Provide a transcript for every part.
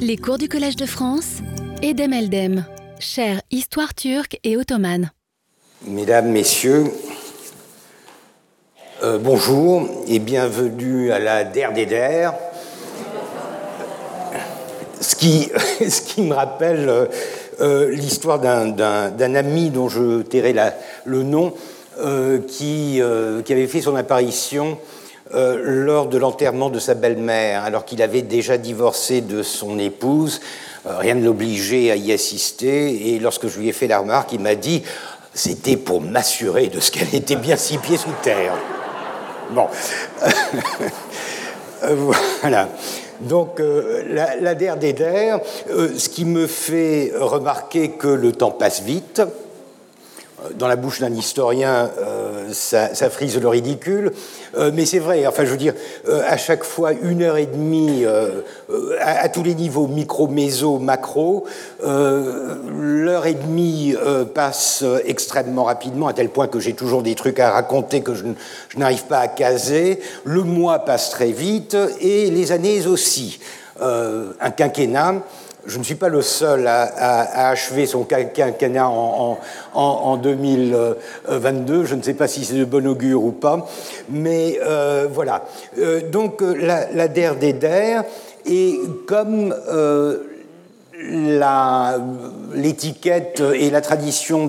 Les cours du Collège de France, Edem Eldem, chère Histoire turque et ottomane. Mesdames, Messieurs, euh, bonjour et bienvenue à la Der des Der. Ce qui, me rappelle euh, euh, l'histoire d'un ami dont je tairai le nom, qui, avait fait son apparition lors de l'enterrement de sa belle-mère, alors qu'il avait déjà divorcé de son épouse. rien ne l'obligeait à y assister, et lorsque je lui ai fait la remarque, il m'a dit c'était pour m'assurer de ce qu'elle était bien six pieds sous terre. Bon. voilà. Donc, euh, la, la der des der, euh, ce qui me fait remarquer que le temps passe vite, dans la bouche d'un historien, euh, ça, frise le ridicule, euh, mais c'est vrai, enfin je veux dire, euh, à chaque fois une heure et demie, à, tous les niveaux, micro, méso, macro, l'heure et demie passe extrêmement rapidement, à tel point que j'ai toujours des trucs à raconter que je, je n'arrive pas à caser, le mois passe très vite, et les années aussi. un quinquennat, je ne suis pas le seul à, achever son quinquennat en, en, 2022. Je ne sais pas si c'est de bon augure ou pas. Mais euh, voilà. Euh, donc, euh, la, la DER des DER, et comme l'étiquette et la tradition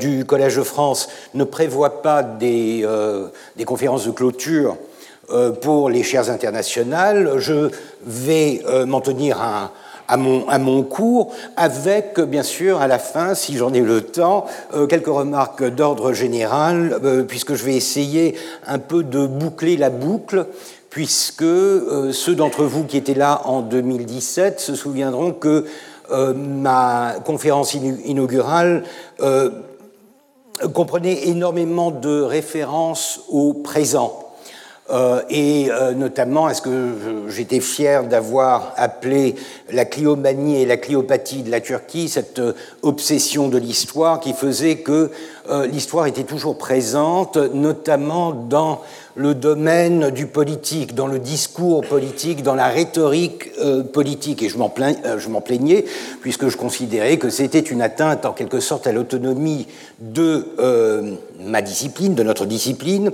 du Collège de France ne prévoient pas des, conférences de clôture pour les chaires internationales. Je vais euh, m'en tenir à, mon, cours, avec bien sûr à la fin, si j'en ai le temps, euh, quelques remarques d'ordre général, puisque je vais essayer un peu de boucler la boucle, puisque ceux d'entre vous qui étaient là en 2017 se souviendront que ma conférence inaugurale comprenait énormément de références au présent euh, et euh, notamment, est-ce que j'étais fier d'avoir appelé la cliomanie et la cliopathie de la Turquie cette euh, obsession de l'histoire qui faisait que l'histoire était toujours présente, notamment dans le domaine du politique, dans le discours politique, dans la rhétorique politique. Et je m'en plaignais, puisque je considérais que c'était une atteinte en quelque sorte à l'autonomie de ma discipline, de notre discipline,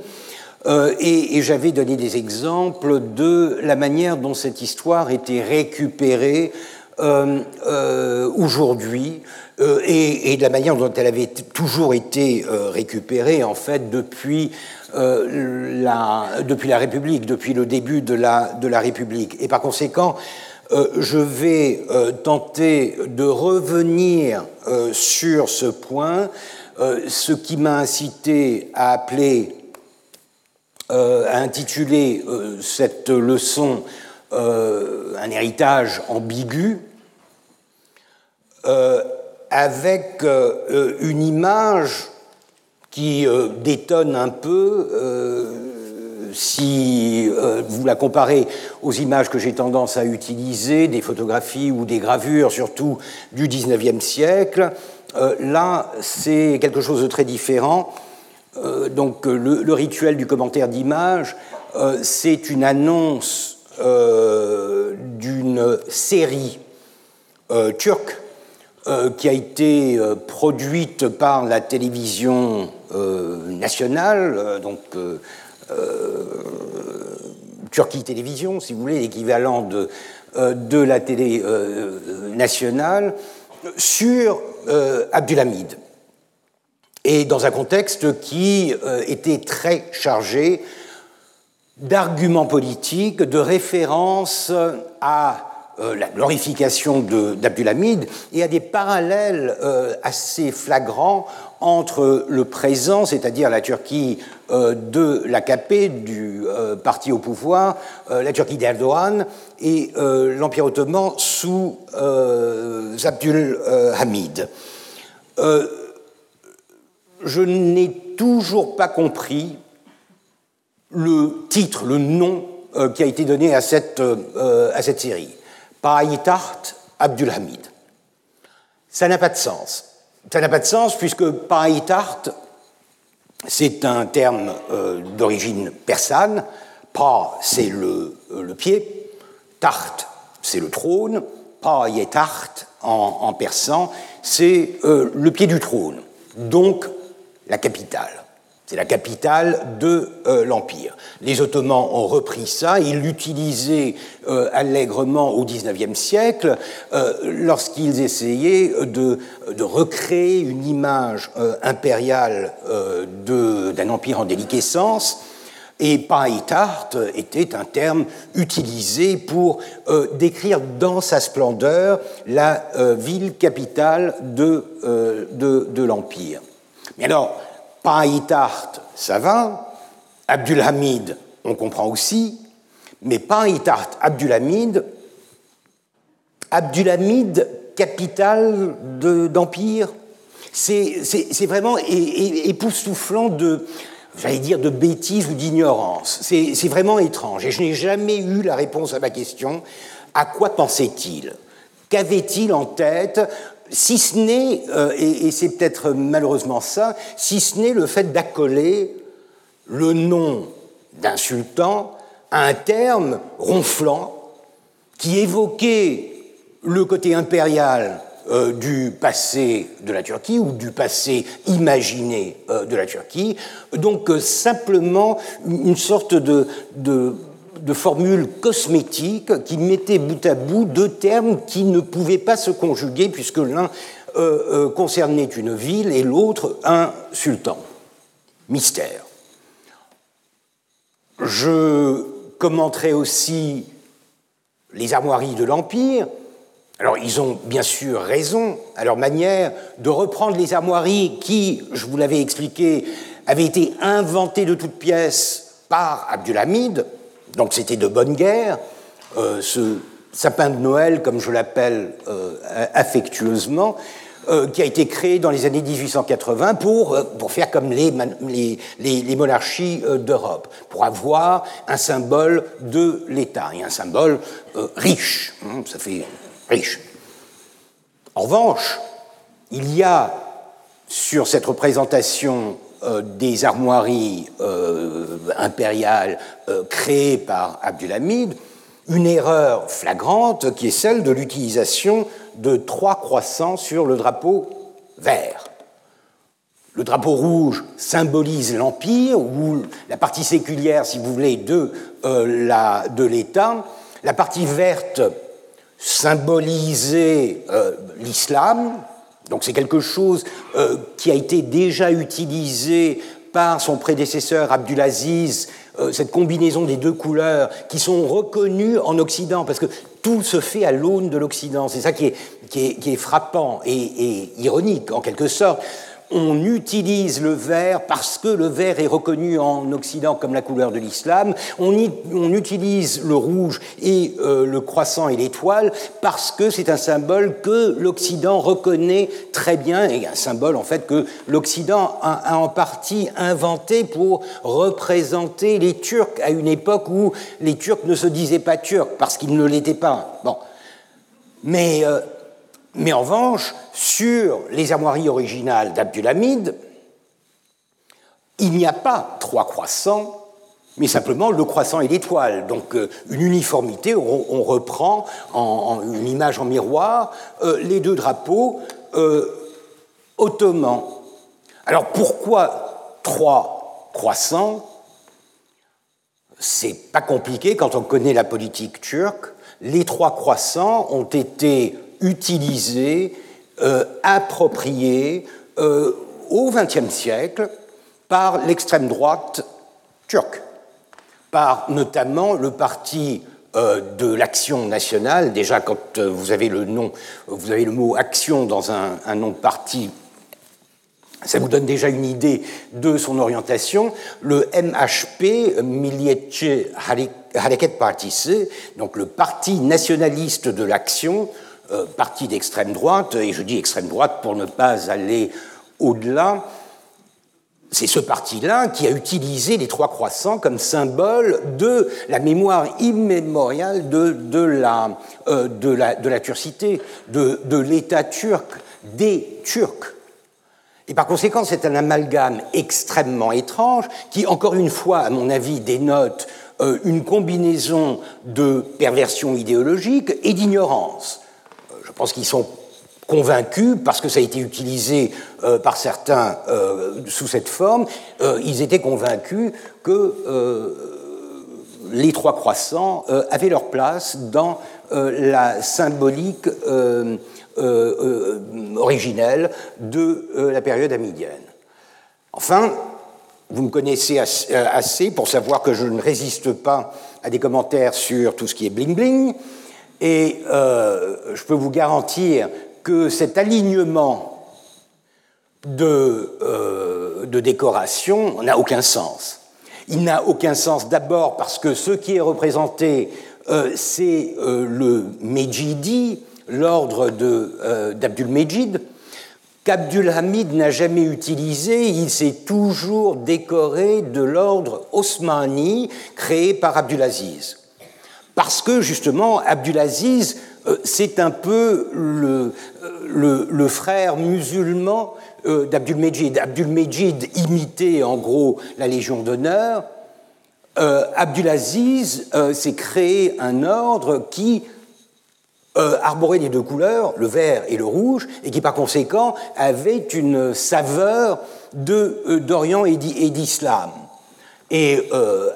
euh, et, j'avais donné des exemples de la manière dont cette histoire était récupérée euh, euh, aujourd'hui et, de la manière dont elle avait toujours été récupérée en fait depuis la, depuis la République, depuis le début de la, de la République. Et par conséquent, je vais tenter de revenir sur ce point, ce qui m'a incité à appeler a intitulé euh, cette leçon euh, Un héritage ambigu, avec une image qui détonne un peu si vous la comparez aux images que j'ai tendance à utiliser, des photographies ou des gravures, surtout du XIXe siècle, là, c'est quelque chose de très différent euh, donc euh, le, rituel du commentaire d'image, euh, c'est une annonce d'une série turque qui a été produite par la télévision nationale, donc Turquie Télévision, si vous voulez, l'équivalent de, de la télé nationale, sur Abdulhamid et dans un contexte qui euh, était très chargé d'arguments politiques, de références à euh, la glorification d'Abdulhamid et à des parallèles euh, assez flagrants entre le présent, c'est-à-dire la Turquie de l'AKP, du parti au pouvoir, la Turquie d'Erdogan, et l'Empire ottoman sous Abdul Hamid je n'ai toujours pas compris le titre, le nom euh, qui a été donné à cette, euh, série. Païtart Abdulhamid. Ça n'a pas de sens. Ça n'a pas de sens puisque Païtart, c'est un terme euh, d'origine persane. Pa, c'est le, pied. Tart, c'est le trône, Payetart en, en persan, c'est le pied du trône, la capitale. C'est la capitale de euh, l'Empire. Les Ottomans ont repris ça, ils l'utilisaient euh, allègrement au XIXe siècle euh, lorsqu'ils essayaient de, recréer une image impériale d'un empire en déliquescence. Et Paitart était un terme utilisé pour décrire dans sa splendeur la ville capitale de l'Empire. Mais alors, Paitart, ça va. Abdulhamid, on comprend aussi. Mais Paitart, Abdulhamid, Abdulhamid, capitale d'empire, c'est vraiment époustouflant de, j'allais dire, de bêtises ou d'ignorance. C'est vraiment étrange. Et je n'ai jamais eu la réponse à ma question. À quoi pensait-il? Qu'avait-il en tête? Si ce n'est, euh, et, c'est peut-être malheureusement ça, si ce n'est le fait d'accoler le nom d'un sultan à un terme ronflant qui évoquait le côté impérial euh, du passé de la Turquie ou du passé imaginé euh, de la Turquie. Donc simplement une sorte de de formules cosmétiques qui mettaient bout à bout deux termes qui ne pouvaient pas se conjuguer puisque l'un euh, euh, concernait une ville et l'autre un sultan. Mystère. Je commenterai aussi les armoiries de l'Empire. Alors, ils ont bien sûr raison, à leur manière, de reprendre les armoiries qui, je vous l'avais expliqué, avaient été inventées de toutes pièces par Abdulhamid, donc c'était de bonne guerre. Euh, ce sapin de Noël, comme je l'appelle euh, affectueusement, euh, qui a été créé dans les années 1880 pour, pour faire comme les, les, monarchies d'Europe, pour avoir un symbole de l'État, et un symbole riche, hein, ça fait riche. En revanche, il y a sur cette représentation des armoiries euh, impériales euh, créées par Abdulhamid, une erreur flagrante qui est celle de l'utilisation de trois croissants sur le drapeau vert. Le drapeau rouge symbolise l'Empire, ou la partie séculière, si vous voulez, de l'État. La partie verte symbolisait l'islam, donc c'est quelque chose euh, qui a été déjà utilisé par son prédécesseur Abdulaziz, euh, cette combinaison des deux couleurs qui sont reconnues en Occident, parce que tout se fait à l'aune de l'Occident. C'est ça qui est, frappant et ironique en quelque sorte on utilise le vert parce que le vert est reconnu en Occident comme la couleur de l'islam, on, utilise le rouge et euh, le croissant et l'étoile parce que c'est un symbole que l'Occident reconnaît très bien, et un symbole en fait que l'Occident a, en partie inventé pour représenter les Turcs à une époque où les Turcs ne se disaient pas turcs parce qu'ils ne l'étaient pas. Bon. Mais euh, mais en revanche, sur les armoiries originales d'Abdulhamid, il n'y a pas trois croissants, mais simplement le croissant et l'étoile. Donc euh, une uniformité, on, reprend en, une image en miroir euh, les deux drapeaux euh, ottomans. Alors pourquoi trois croissants? C'est pas compliqué quand on connaît la politique turque. Les trois croissants ont été utilisé, euh, approprié euh, au XXe siècle par l'extrême droite turque, par notamment le parti euh, de l'action nationale. Déjà, quand vous avez le nom, vous avez le mot action dans un, nom de parti, ça vous donne déjà une idée de son orientation. Le MHP, Milliyetçi Hareket Partisi, donc le parti nationaliste de l'action, parti d'extrême droite, et je dis extrême droite pour ne pas aller au-delà, c'est ce parti-là qui a utilisé les trois croissants comme symbole de la mémoire immémoriale de, de, la, euh, de, la, turcité, de, de l'État turc, des Turcs. Et par conséquent, c'est un amalgame extrêmement étrange qui, encore une fois, à mon avis, dénote une combinaison de perversion idéologique et d'ignorance. Je pense qu'ils sont convaincus, parce que ça a été utilisé euh, par certains euh, sous cette forme, euh, ils étaient convaincus que les trois croissants avaient leur place dans la symbolique originelle de la période amidienne. Enfin, vous me connaissez assez pour savoir que je ne résiste pas à des commentaires sur tout ce qui est bling-bling, et je peux vous garantir que cet alignement de, euh, de décoration n'a aucun sens. Il n'a aucun sens d'abord parce que ce qui est représenté, euh, c'est euh, le Mejidi, l'ordre d'Abdul Mejid, qu'Abdul Hamid n'a jamais utilisé, il s'est toujours décoré de l'ordre osmani créé par Abdulaziz. Parce que justement, Abdulaziz euh, c'est un peu le, le, frère musulman euh, d'Abdul Mejid. Abdul Mejid imitait en gros la Légion d'honneur. Euh, Abdulaziz s'est créé un ordre qui arborait les deux couleurs, le vert et le rouge, et qui par conséquent avait une saveur d'Orient et d'Islam. Et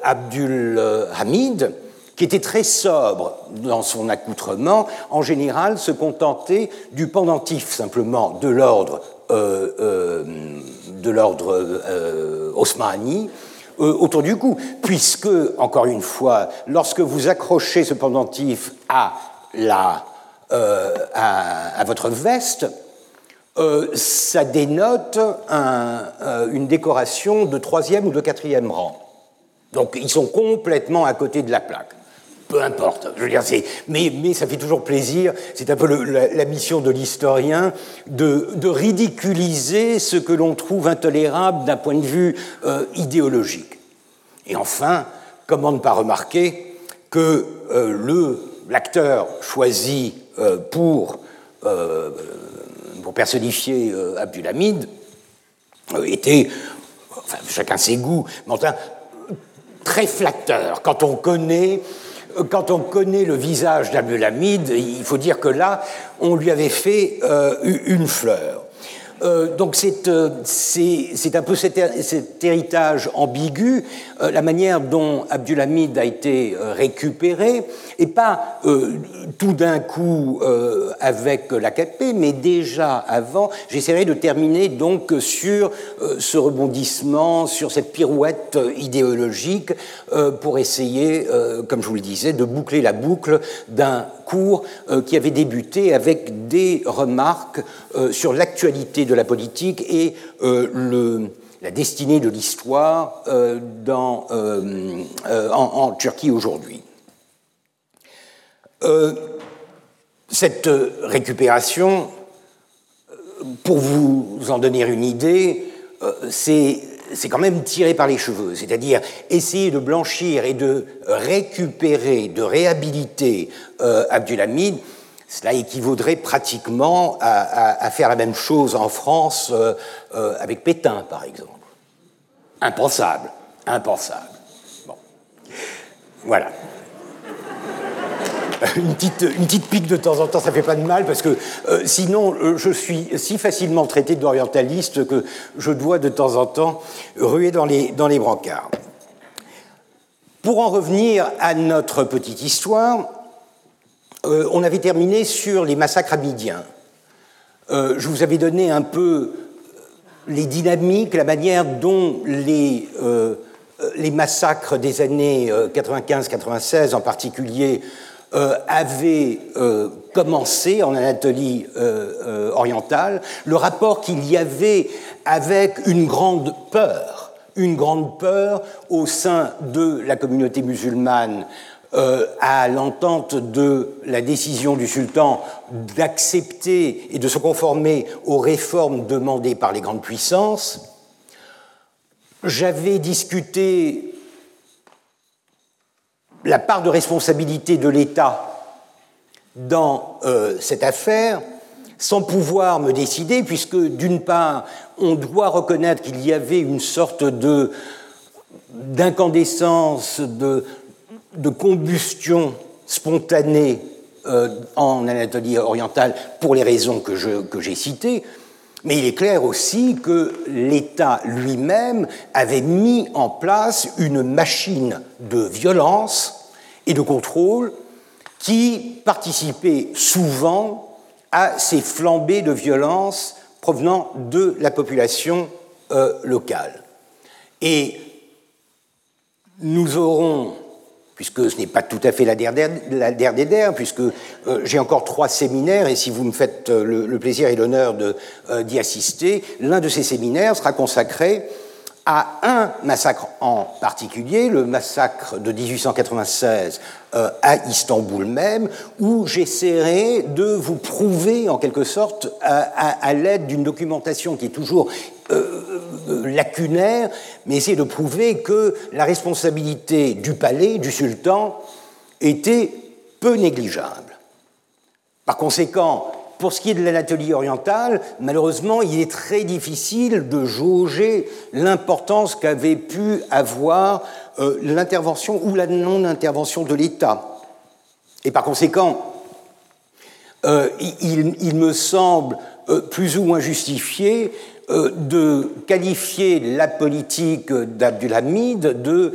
Abdul Hamid qui était très sobre dans son accoutrement, en général se contentait du pendentif simplement de l'ordre euh, euh, de l'ordre euh, osmani autour du cou, puisque, encore une fois, lorsque vous accrochez ce pendentif à, la, à, votre veste, ça dénote une décoration de troisième ou de quatrième rang. Donc ils sont complètement à côté de la plaque peu importe. Je veux dire, mais, mais ça fait toujours plaisir. C'est un peu la, mission de l'historien de, ridiculiser ce que l'on trouve intolérable d'un point de vue euh, idéologique. Et enfin, comment ne pas remarquer que euh, l'acteur choisi euh, pour, pour personnifier Abdulhamid était, chacun ses goûts, mais enfin, très flatteur quand on connaît quand on connaît le visage d'Abdelhamid, il faut dire que là, on lui avait fait euh, une fleur. Euh, donc euh, c'est un peu cet, héritage ambigu, euh, la manière dont Abdulhamid a été récupéré, et pas tout d'un coup avec la 4P, mais déjà avant. J'essaierai de terminer donc sur ce rebondissement, sur cette pirouette idéologique, pour essayer, comme je vous le disais, de boucler la boucle d'un cours qui avait débuté avec des remarques sur l'actualité de la politique et euh, la destinée de l'histoire euh, euh, en, Turquie aujourd'hui. cette récupération, pour vous en donner une idée, c'est c'est quand même tiré par les cheveux, c'est-à-dire essayer de blanchir et de récupérer, de réhabiliter Abdulhamid, cela équivaudrait pratiquement à, faire la même chose en France euh, euh, avec Pétain, par exemple. Impensable, impensable. Bon. Voilà. Une petite, pique de temps en temps, ça fait pas de mal, parce que euh, sinon, je suis si facilement traité d'orientaliste que je dois de temps en temps ruer dans les, dans brancards. Pour en revenir à notre petite histoire, euh, on avait terminé sur les massacres amidiens. Euh, je vous avais donné un peu les dynamiques, la manière dont les, euh, les massacres des années 95-96 en particulier avaient commencé en Anatolie orientale, le rapport qu'il y avait avec une grande peur, une grande peur au sein de la communauté musulmane euh, à l'entente de la décision du sultan d'accepter et de se conformer aux réformes demandées par les grandes puissances. J'avais discuté la part de responsabilité de l'État dans euh, cette affaire sans pouvoir me décider, puisque d'une part, on doit reconnaître qu'il y avait une sorte de d'incandescence, de, de combustion spontanée en Anatolie orientale pour les raisons que j'ai citées, mais il est clair aussi que l'État lui-même avait mis en place une machine de violence et de contrôle qui participait souvent à ces flambées de violence provenant de la population euh, locale. Et nous aurons puisque ce n'est pas tout à fait la dernière, des puisque euh, j'ai encore trois séminaires, et si vous me faites euh, le, plaisir et l'honneur euh, d'y assister, l'un de ces séminaires sera consacré à un massacre en particulier, le massacre de 1896 à Istanbul même, où j'essaierai de vous prouver en quelque sorte, à l'aide d'une documentation qui est toujours euh, lacunaire, mais essayer de prouver que la responsabilité du palais, du sultan, était peu négligeable. Par conséquent, pour ce qui est de l'Anatolie orientale, malheureusement, il est très difficile de jauger l'importance qu'avait pu avoir euh, l'intervention ou la non-intervention de l'État. Et par conséquent, euh, il, me semble plus ou moins justifié euh, de qualifier la politique d'Abdulhamid de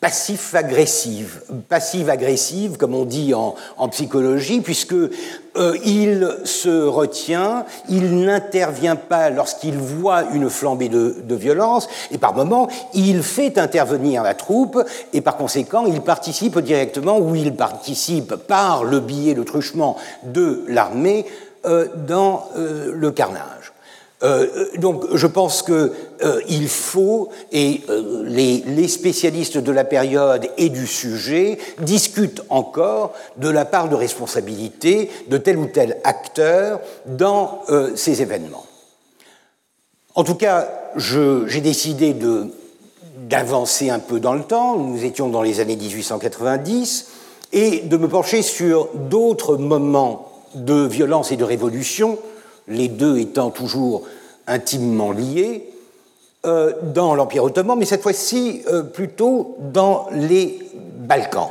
passif-agressive, passive-agressive, comme on dit en, psychologie, puisque euh, il se retient, il n'intervient pas lorsqu'il voit une flambée de, violence, et par moments, il fait intervenir la troupe, et par conséquent, il participe directement, ou il participe par le biais, de truchement de l'armée, euh, dans le carnage. Euh, donc je pense qu'il euh, faut, et euh, les, spécialistes de la période et du sujet discutent encore de la part de responsabilité de tel ou tel acteur dans ces événements. En tout cas, j'ai décidé d'avancer un peu dans le temps, nous étions dans les années 1890, et de me pencher sur d'autres moments de violence et de révolution les deux étant toujours intimement liés, euh, dans l'Empire ottoman, mais cette fois-ci euh, plutôt dans les Balkans.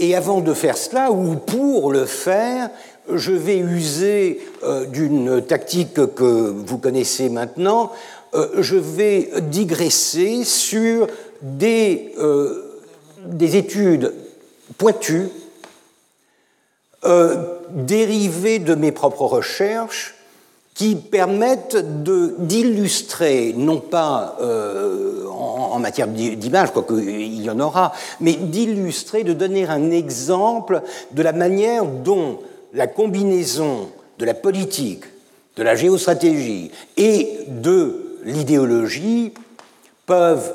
Et avant de faire cela, ou pour le faire, je vais user euh, d'une tactique que vous connaissez maintenant, je vais digresser sur des, des études pointues dérivés de mes propres recherches qui permettent d'illustrer, non pas euh, en, matière d'image, quoique il y en aura, mais d'illustrer, de donner un exemple de la manière dont la combinaison de la politique, de la géostratégie et de l'idéologie peuvent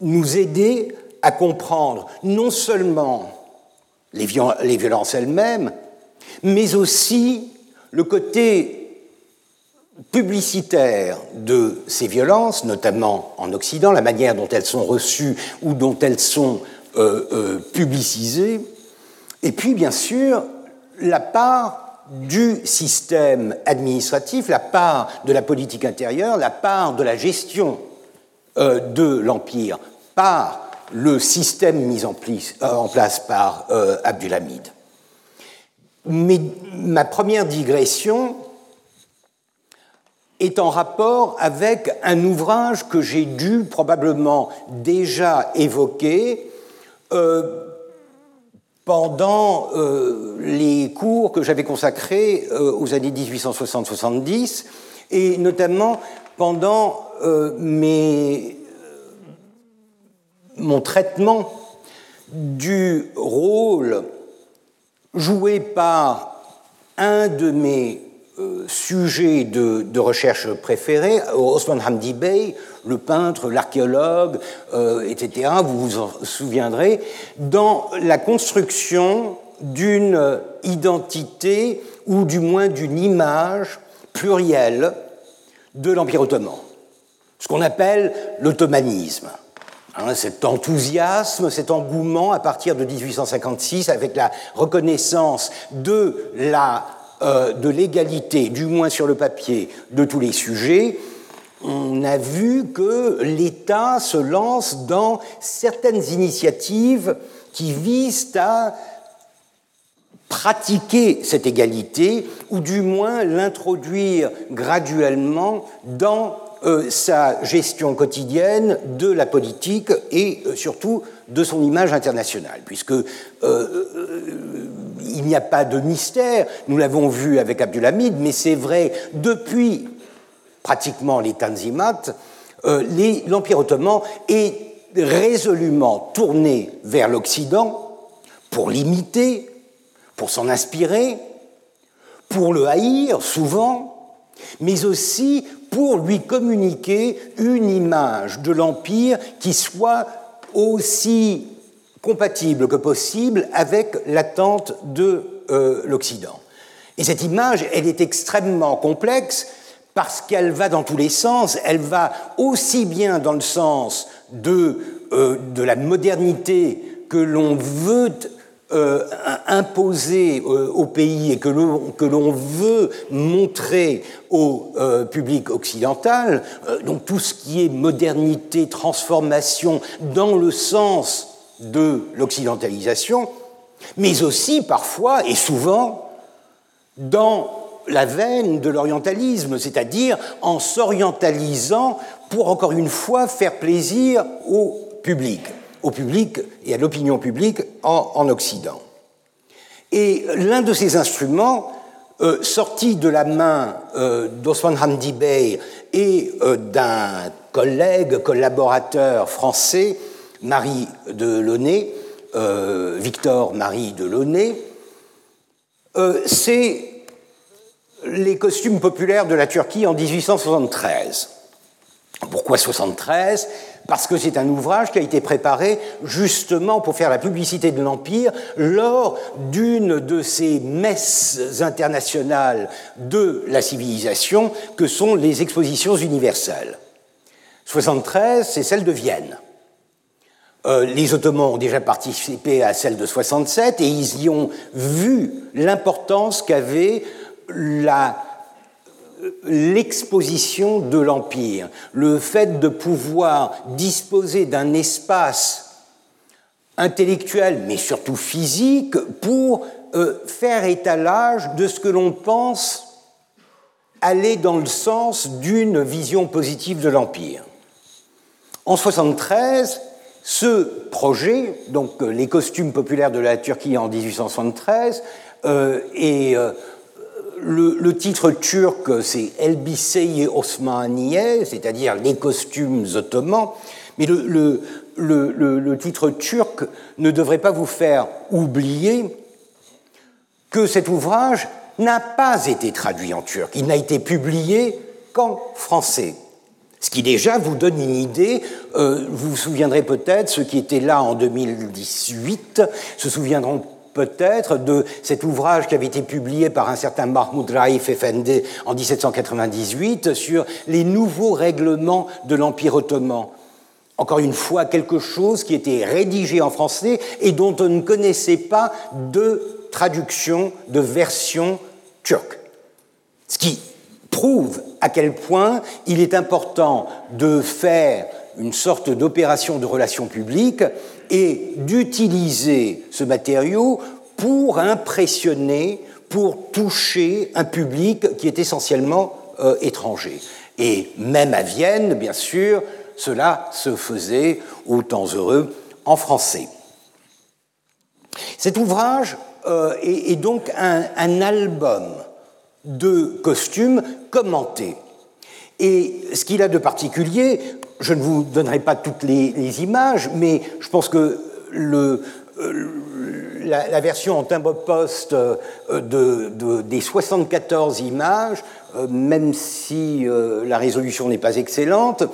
nous aider à comprendre non seulement les, violences elles-mêmes, mais aussi le côté publicitaire de ces violences, notamment en Occident, la manière dont elles sont reçues ou dont elles sont euh, euh, publicisées, et puis bien sûr la part du système administratif, la part de la politique intérieure, la part de la gestion euh, de l'Empire par le système mis en, place par Abdulhamid. Ma première digression est en rapport avec un ouvrage que j'ai dû probablement déjà évoquer euh, pendant euh, les cours que j'avais consacrés euh, aux années 1860-70 et notamment pendant mon traitement du rôle joué par un de mes euh, sujet de, recherche préféré, Osman Hamdi Bey, le peintre, l'archéologue, euh, etc., vous vous en souviendrez, dans la construction d'une identité ou du moins d'une image plurielle de l'Empire ottoman, ce qu'on appelle l'ottomanisme. Hein, cet enthousiasme, cet engouement à partir de 1856 avec la reconnaissance de la euh, de l'égalité, du moins sur le papier, de tous les sujets, on a vu que l'État se lance dans certaines initiatives qui visent à pratiquer cette égalité, ou du moins l'introduire graduellement dans euh, sa gestion quotidienne de la politique et euh, surtout de son image internationale, puisque euh, il n'y a pas de mystère, nous l'avons vu avec Abdulhamid, mais c'est vrai depuis pratiquement les Tanzimat, l'Empire ottoman est résolument tourné vers l'Occident pour l'imiter, pour s'en inspirer, pour le haïr souvent, mais aussi pour lui communiquer une image de l'Empire qui soit aussi compatible que possible avec l'attente de euh, l'Occident. Et cette image, elle est extrêmement complexe parce qu'elle va dans tous les sens, elle va aussi bien dans le sens de, euh, de la modernité que l'on veut euh, euh, au pays et que l'on veut montrer au euh, public occidental, donc tout ce qui est modernité, transformation dans le sens de l'occidentalisation, mais aussi parfois et souvent dans la veine de l'orientalisme, c'est-à-dire en s'orientalisant pour encore une fois faire plaisir au public au public et à l'opinion publique en, Occident. Et l'un de ces instruments, euh, sorti de la main euh, d'Osman Hamdi Bey et euh, d'un collègue, collaborateur français, Marie de Launay, Victor Marie de Launay, c'est les costumes populaires de la Turquie en 1873. Pourquoi 73 parce que c'est un ouvrage qui a été préparé justement pour faire la publicité de l'Empire lors d'une de ces messes internationales de la civilisation que sont les expositions universelles. 73, c'est celle de Vienne. Euh, les Ottomans ont déjà participé à celle de 67 et ils y ont vu l'importance qu'avait la l'exposition de l'Empire, le fait de pouvoir disposer d'un espace intellectuel, mais surtout physique, pour euh, faire étalage de ce que l'on pense aller dans le sens d'une vision positive de l'Empire. En 1973, ce projet, donc euh, les costumes populaires de la Turquie en 1873, euh, et le, titre turc, c'est Elbiseye Osmaniye, c'est-à-dire les costumes ottomans, mais le, titre turc ne devrait pas vous faire oublier que cet ouvrage n'a pas été traduit en turc, il n'a été publié qu'en français. Ce qui déjà vous donne une idée, euh, vous vous souviendrez peut-être, ceux qui étaient là en 2018 se souviendront peut-être de cet ouvrage qui avait été publié par un certain Mahmoud Raif Effendi en 1798 sur les nouveaux règlements de l'Empire ottoman. Encore une fois, quelque chose qui était rédigé en français et dont on ne connaissait pas de traduction, de version turque. Ce qui prouve à quel point il est important de faire une sorte d'opération de relations publiques et d'utiliser ce matériau pour impressionner, pour toucher un public qui est essentiellement euh, étranger. Et même à Vienne, bien sûr, cela se faisait au temps heureux en français. Cet ouvrage euh, est, donc un, album de costumes commentés. Et ce qu'il a de particulier, je ne vous donnerai pas toutes les, images, mais je pense que euh, la, version en timbre-poste euh, de, des 74 images, euh, même si la résolution n'est pas excellente,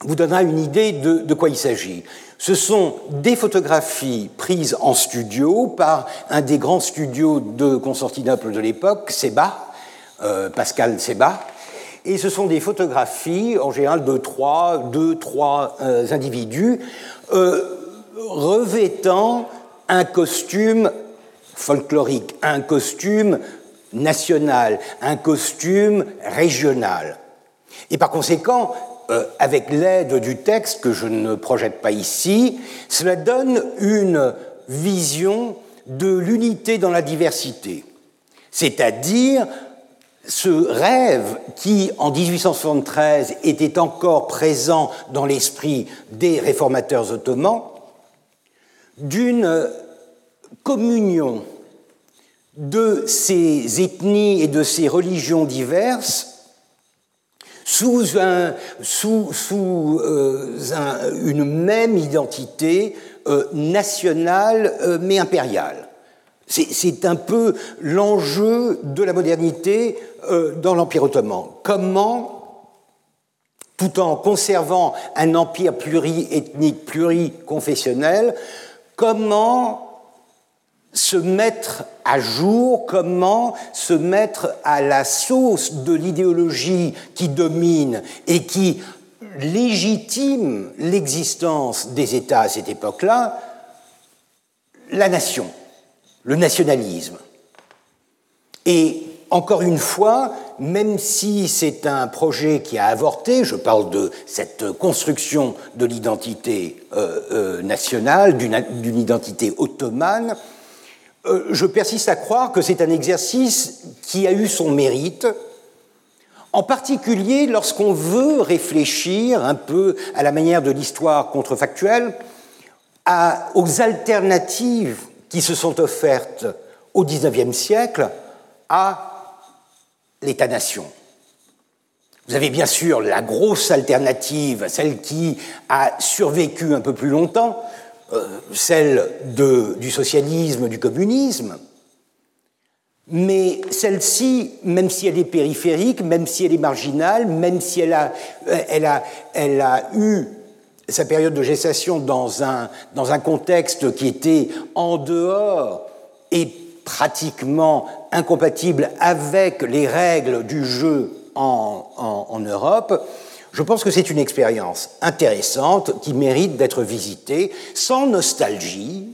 vous donnera une idée de, de quoi il s'agit. Ce sont des photographies prises en studio par un des grands studios de Constantinople de l'époque, Seba, Pascal Seba, et ce sont des photographies, en général de trois, deux, trois euh, individus, euh, revêtant un costume folklorique, un costume national, un costume régional. Et par conséquent, euh, avec l'aide du texte que je ne projette pas ici, cela donne une vision de l'unité dans la diversité, c'est-à-dire ce rêve qui, en 1873, était encore présent dans l'esprit des réformateurs ottomans, d'une communion de ces ethnies et de ces religions diverses sous, euh, une même identité euh, nationale euh, mais impériale. C'est un peu l'enjeu de la modernité dans l'Empire ottoman. Comment, tout en conservant un empire pluriethnique, pluriconfessionnel, comment se mettre à jour, comment se mettre à la sauce de l'idéologie qui domine et qui légitime l'existence des États à cette époque-là, la nation, le nationalisme. Et encore une fois, même si c'est un projet qui a avorté, je parle de cette construction de l'identité euh, euh, nationale, d'une identité ottomane, euh, je persiste à croire que c'est un exercice qui a eu son mérite, en particulier lorsqu'on veut réfléchir un peu à la manière de l'histoire contrefactuelle, aux alternatives qui se sont offertes au XIXe siècle à l'État-nation. Vous avez bien sûr la grosse alternative, celle qui a survécu un peu plus longtemps, euh, celle du socialisme, du communisme, mais celle-ci, même si elle est périphérique, même si elle est marginale, même si elle a, elle a, elle a eu sa période de gestation dans un, dans un contexte qui était en dehors et pratiquement incompatible avec les règles du jeu en, en, en Europe, je pense que c'est une expérience intéressante qui mérite d'être visitée sans nostalgie,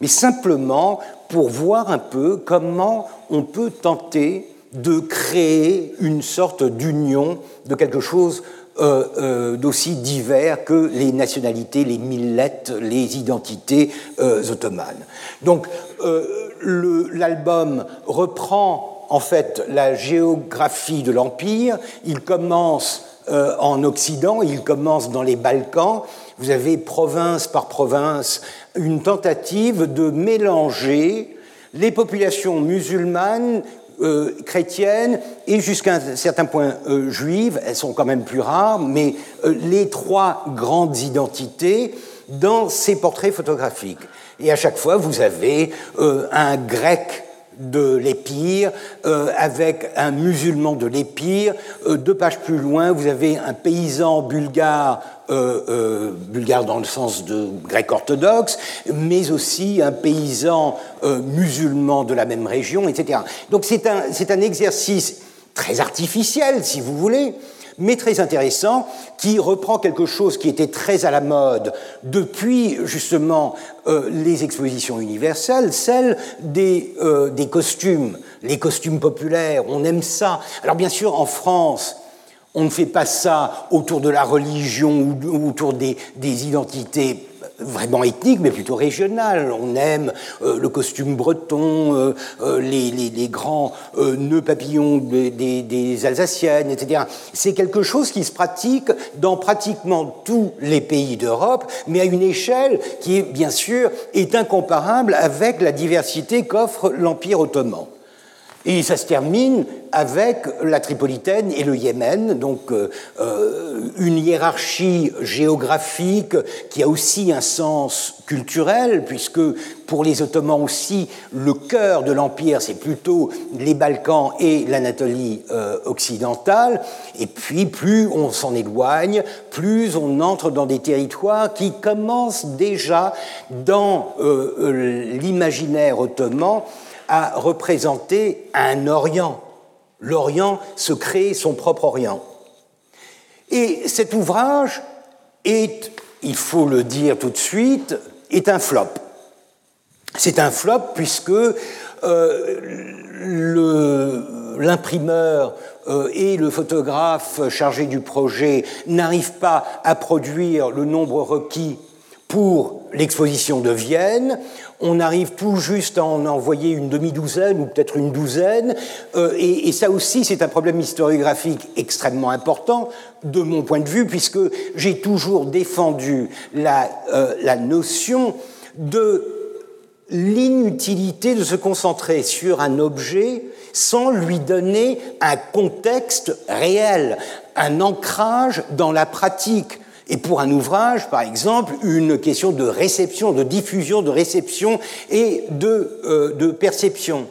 mais simplement pour voir un peu comment on peut tenter de créer une sorte d'union de quelque chose d'aussi divers que les nationalités, les millettes, les identités euh, ottomanes. Donc l'album reprend en fait la géographie de l'Empire, il commence euh, en Occident, il commence dans les Balkans. Vous avez province par province une tentative de mélanger les populations musulmanes, euh, chrétiennes et jusqu'à un certain point euh, juives, elles sont quand même plus rares, mais les trois grandes identités dans ces portraits photographiques. Et à chaque fois, vous avez un grec de l'Épire, euh, avec un musulman de l'Épire. Euh, deux pages plus loin, vous avez un paysan bulgare, euh, bulgare dans le sens de grec orthodoxe, mais aussi un paysan musulman de la même région, etc. Donc c'est un, un exercice très artificiel, si vous voulez, mais très intéressant, qui reprend quelque chose qui était très à la mode depuis justement euh, les expositions universelles, celle des, euh, des costumes, les costumes populaires, on aime ça. Alors bien sûr, en France, on ne fait pas ça autour de la religion ou autour des, identités vraiment ethnique, mais plutôt régional. On aime euh, le costume breton, euh, euh, les, grands nœuds papillons des, des, des Alsaciennes, etc. C'est quelque chose qui se pratique dans pratiquement tous les pays d'Europe, mais à une échelle qui, bien sûr, est incomparable avec la diversité qu'offre l'Empire ottoman. Et ça se termine avec la Tripolitaine et le Yémen, donc euh, euh, une hiérarchie géographique qui a aussi un sens culturel, puisque pour les Ottomans aussi, le cœur de l'Empire, c'est plutôt les Balkans et l'Anatolie euh, occidentale. Et puis, plus on s'en éloigne, plus on entre dans des territoires qui commencent déjà dans l'imaginaire ottoman à représenter un Orient. L'Orient se crée son propre Orient. Et cet ouvrage est, il faut le dire tout de suite, est un flop. C'est un flop puisque l'imprimeur et le photographe chargé du projet n'arrivent pas à produire le nombre requis pour l'exposition de Vienne. On arrive tout juste à en envoyer une demi-douzaine ou peut-être une douzaine. Euh, et, ça aussi, c'est un problème historiographique extrêmement important de mon point de vue, puisque j'ai toujours défendu euh, la notion de l'inutilité de se concentrer sur un objet sans lui donner un contexte réel, un ancrage dans la pratique. Et pour un ouvrage, par exemple, une question de réception, de diffusion, de réception et de, euh, de perception.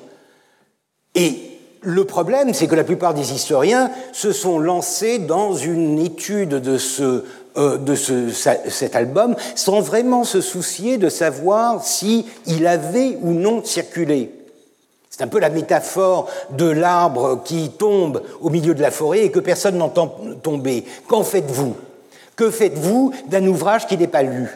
Et le problème, c'est que la plupart des historiens se sont lancés dans une étude de, ce, euh, de ce, cet album sans vraiment se soucier de savoir s'il il avait ou non circulé. C'est un peu la métaphore de l'arbre qui tombe au milieu de la forêt et que personne n'entend tomber. Qu'en faites-vous? Que faites-vous d'un ouvrage qui n'est pas lu?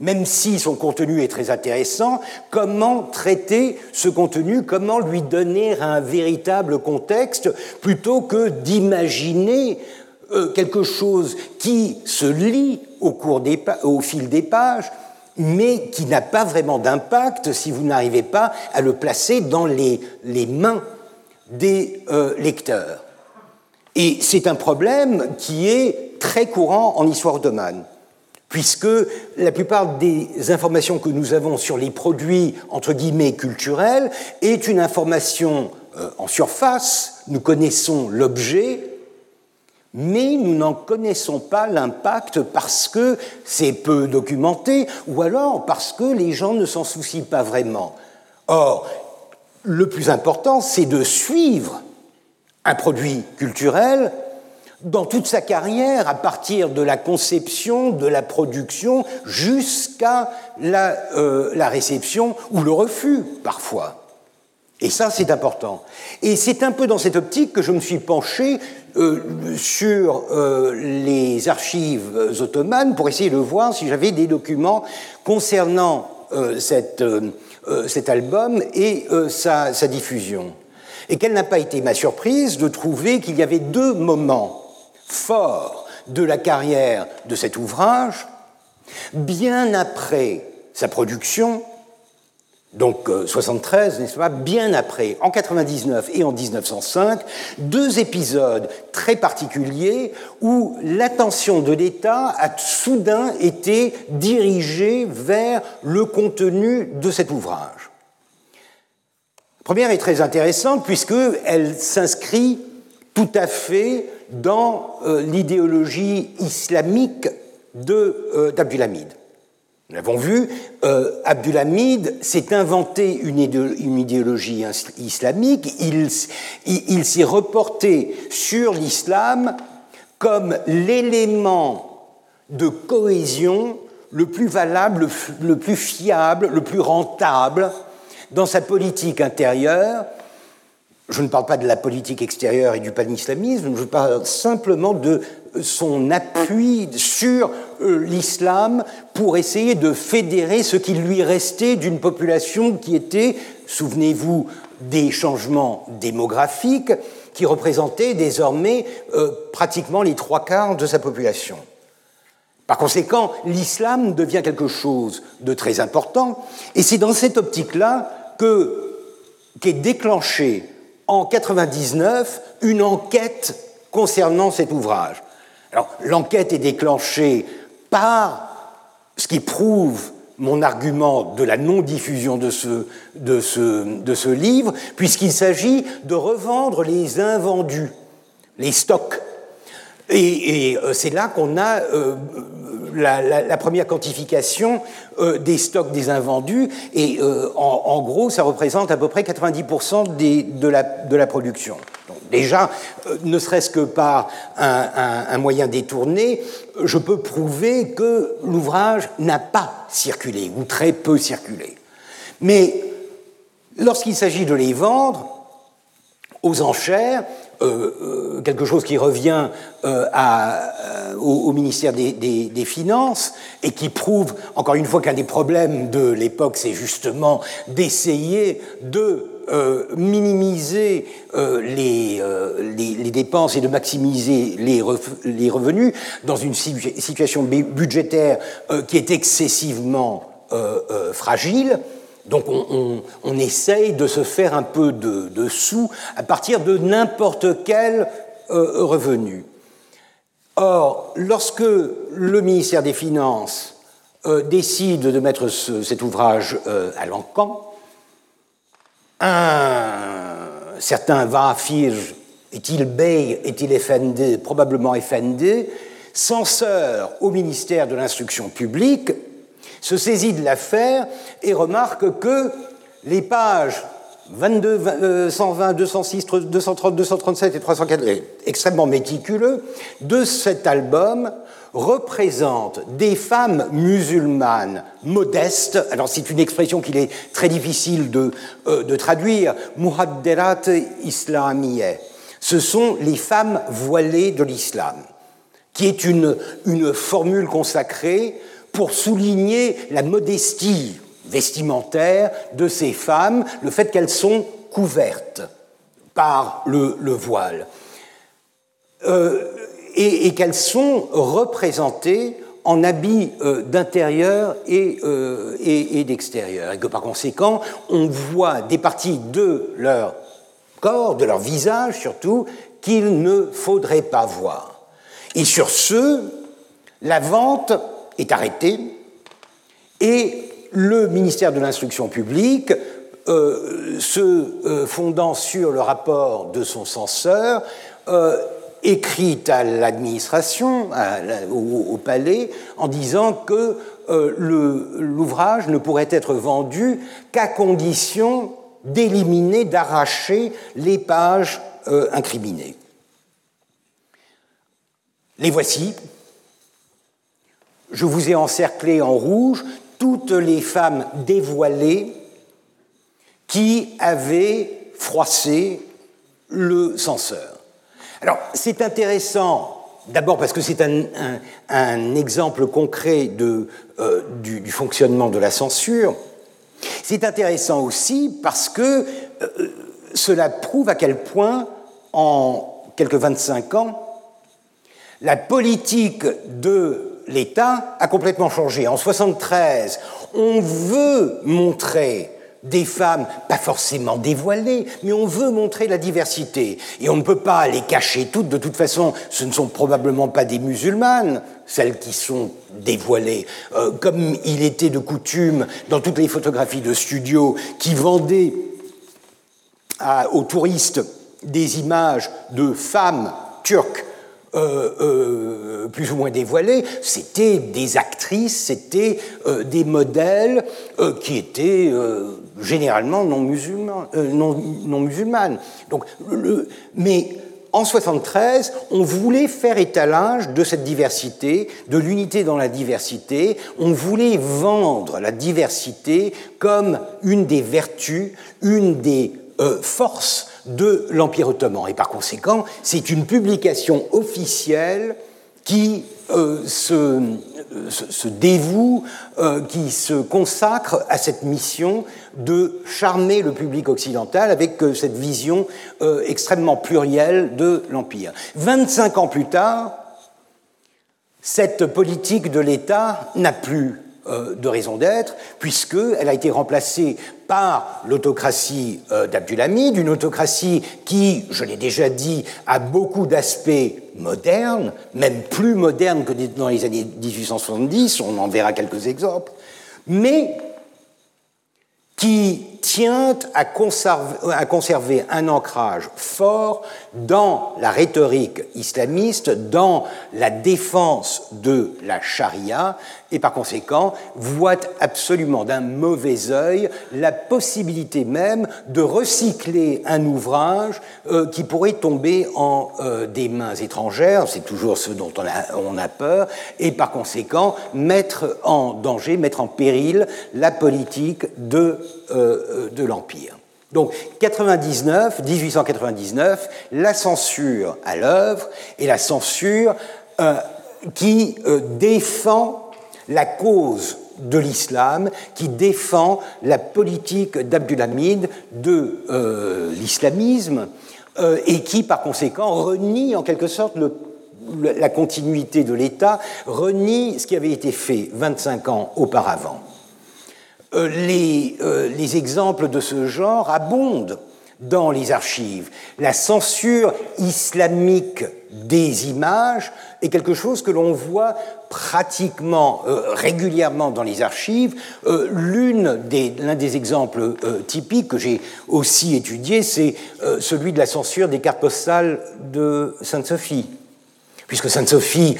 Même si son contenu est très intéressant, comment traiter ce contenu? Comment lui donner un véritable contexte plutôt que d'imaginer euh, quelque chose qui se lit au, cours des au fil des pages, mais qui n'a pas vraiment d'impact si vous n'arrivez pas à le placer dans les, mains des euh, lecteurs? Et c'est un problème qui est très courant en histoire ottomane, puisque la plupart des informations que nous avons sur les produits, entre guillemets, culturels, est une information euh, en surface, nous connaissons l'objet, mais nous n'en connaissons pas l'impact parce que c'est peu documenté ou alors parce que les gens ne s'en soucient pas vraiment. Or, le plus important, c'est de suivre un produit culturel dans toute sa carrière, à partir de la conception, de la production, jusqu'à la, euh, la, réception ou le refus, parfois. Et ça, c'est important. Et c'est un peu dans cette optique que je me suis penché euh, sur euh, les archives ottomanes pour essayer de voir si j'avais des documents concernant cet album et sa diffusion. Et quelle n'a pas été ma surprise de trouver qu'il y avait deux moments fort de la carrière de cet ouvrage, bien après sa production, donc 73, euh, n'est-ce pas, bien après, en 99 et en 1905, deux épisodes très particuliers où l'attention de l'État a soudain été dirigée vers le contenu de cet ouvrage. La première est très intéressante puisqu'elle s'inscrit tout à fait dans euh, l'idéologie islamique euh, d'Abdulhamid. Nous l'avons vu, euh, Abdulhamid s'est inventé une, idéologie islamique, il s'est reporté sur l'islam comme l'élément de cohésion le plus valable, le plus fiable, le plus rentable dans sa politique intérieure je ne parle pas de la politique extérieure et du panislamisme, je parle simplement de son appui sur euh, l'islam pour essayer de fédérer ce qui lui restait d'une population qui était, souvenez-vous, des changements démographiques qui représentaient désormais euh, pratiquement les trois quarts de sa population. Par conséquent, l'islam devient quelque chose de très important, et c'est dans cette optique-là qu'est déclenché en 99 une enquête concernant cet ouvrage. Alors, l'enquête est déclenchée par ce qui prouve mon argument de la non-diffusion de ce, livre, puisqu'il s'agit de revendre les invendus, les stocks. Et, euh, c'est là qu'on a euh, la, première quantification euh, des stocks des invendus, et en, gros, ça représente à peu près 90% de, la, production. Donc déjà, ne serait-ce que par un, moyen détourné, je peux prouver que l'ouvrage n'a pas circulé, ou très peu circulé. Mais lorsqu'il s'agit de les vendre aux enchères, quelque chose qui revient au, ministère des, Finances et qui prouve, encore une fois, qu'un des problèmes de l'époque, c'est justement d'essayer de minimiser les, dépenses et de maximiser les revenus dans une situation budgétaire qui est excessivement fragile. Donc on, essaye de se faire un peu de, sous à partir de n'importe quel euh, revenu. Or, lorsque le ministère des Finances euh, décide de mettre cet ouvrage euh, à l'encan, un certain Vafir, est-il Bey, est-il FND, probablement FND, censeur au ministère de l'Instruction publique, se saisit de l'affaire et remarque que les pages 22, 120, 206, 230, 237 et 304, extrêmement méticuleux, de cet album représentent des femmes musulmanes modestes. Alors c'est une expression qu'il est très difficile de, euh, de traduire. Muhadderat islamiyeh. Ce sont les femmes voilées de l'islam, qui est une, une formule consacrée pour souligner la modestie vestimentaire de ces femmes, le fait qu'elles sont couvertes par le, voile, euh, et, qu'elles sont représentées en habits euh, d'intérieur euh, et, et d'extérieur, et que par conséquent, on voit des parties de leur corps, de leur visage surtout, qu'il ne faudrait pas voir. Et sur ce, la vente est arrêté et le ministère de l'Instruction publique, euh, se euh, fondant sur le rapport de son censeur, euh, écrit à l'administration, au, palais, en disant que l'ouvrage ne pourrait être vendu qu'à condition d'éliminer, d'arracher les pages incriminées. Les voici, je vous ai encerclé en rouge toutes les femmes dévoilées qui avaient froissé le censeur. Alors, c'est intéressant, d'abord parce que c'est un, exemple concret euh, du, fonctionnement de la censure. C'est intéressant aussi parce que euh, cela prouve à quel point, en quelques 25 ans, la politique de l'État a complètement changé. En 73, on veut montrer des femmes, pas forcément dévoilées, mais on veut montrer la diversité. Et on ne peut pas les cacher toutes. De toute façon, ce ne sont probablement pas des musulmanes, celles qui sont dévoilées. Euh, comme il était de coutume dans toutes les photographies de studio qui vendaient aux touristes des images de femmes turques euh, euh, plus ou moins dévoilées, c'était des actrices, c'était euh, des modèles qui étaient généralement non, non, non, musulmanes. Donc, le, mais en 73, on voulait faire étalage de cette diversité, de l'unité dans la diversité. On voulait vendre la diversité comme une des vertus, une des forces de l'Empire ottoman. Et par conséquent, c'est une publication officielle qui euh, se, se, dévoue, euh, qui se consacre à cette mission de charmer le public occidental avec euh, cette vision extrêmement plurielle de l'Empire. 25 ans plus tard, cette politique de l'État n'a plus euh, de raison d'être, puisqu'elle a été remplacée par l'autocratie euh, d'Abdulhamid, une autocratie qui, je l'ai déjà dit, a beaucoup d'aspects modernes, même plus modernes que dans les années 1870, on en verra quelques exemples, mais qui tient à conserver, un ancrage fort dans la rhétorique islamiste, dans la défense de la charia, et par conséquent voit absolument d'un mauvais œil la possibilité même de recycler un ouvrage euh, qui pourrait tomber en euh, des mains étrangères, c'est toujours ce dont on a, on a, peur, et par conséquent mettre en danger, mettre en péril la politique de, de l'Empire. Donc 99, 1899, la censure à l'œuvre et la censure euh, qui euh, défend la cause de l'islam, qui défend la politique d'Abdulhamid de euh, l'islamisme et qui par conséquent renie en quelque sorte la continuité de l'État, renie ce qui avait été fait 25 ans auparavant. Euh, euh, les, exemples de ce genre abondent dans les archives. La censure islamique des images est quelque chose que l'on voit pratiquement euh, régulièrement dans les archives. L'un des, exemples typiques que j'ai aussi étudié, c'est celui de la censure des cartes postales de Sainte-Sophie. Puisque Sainte-Sophie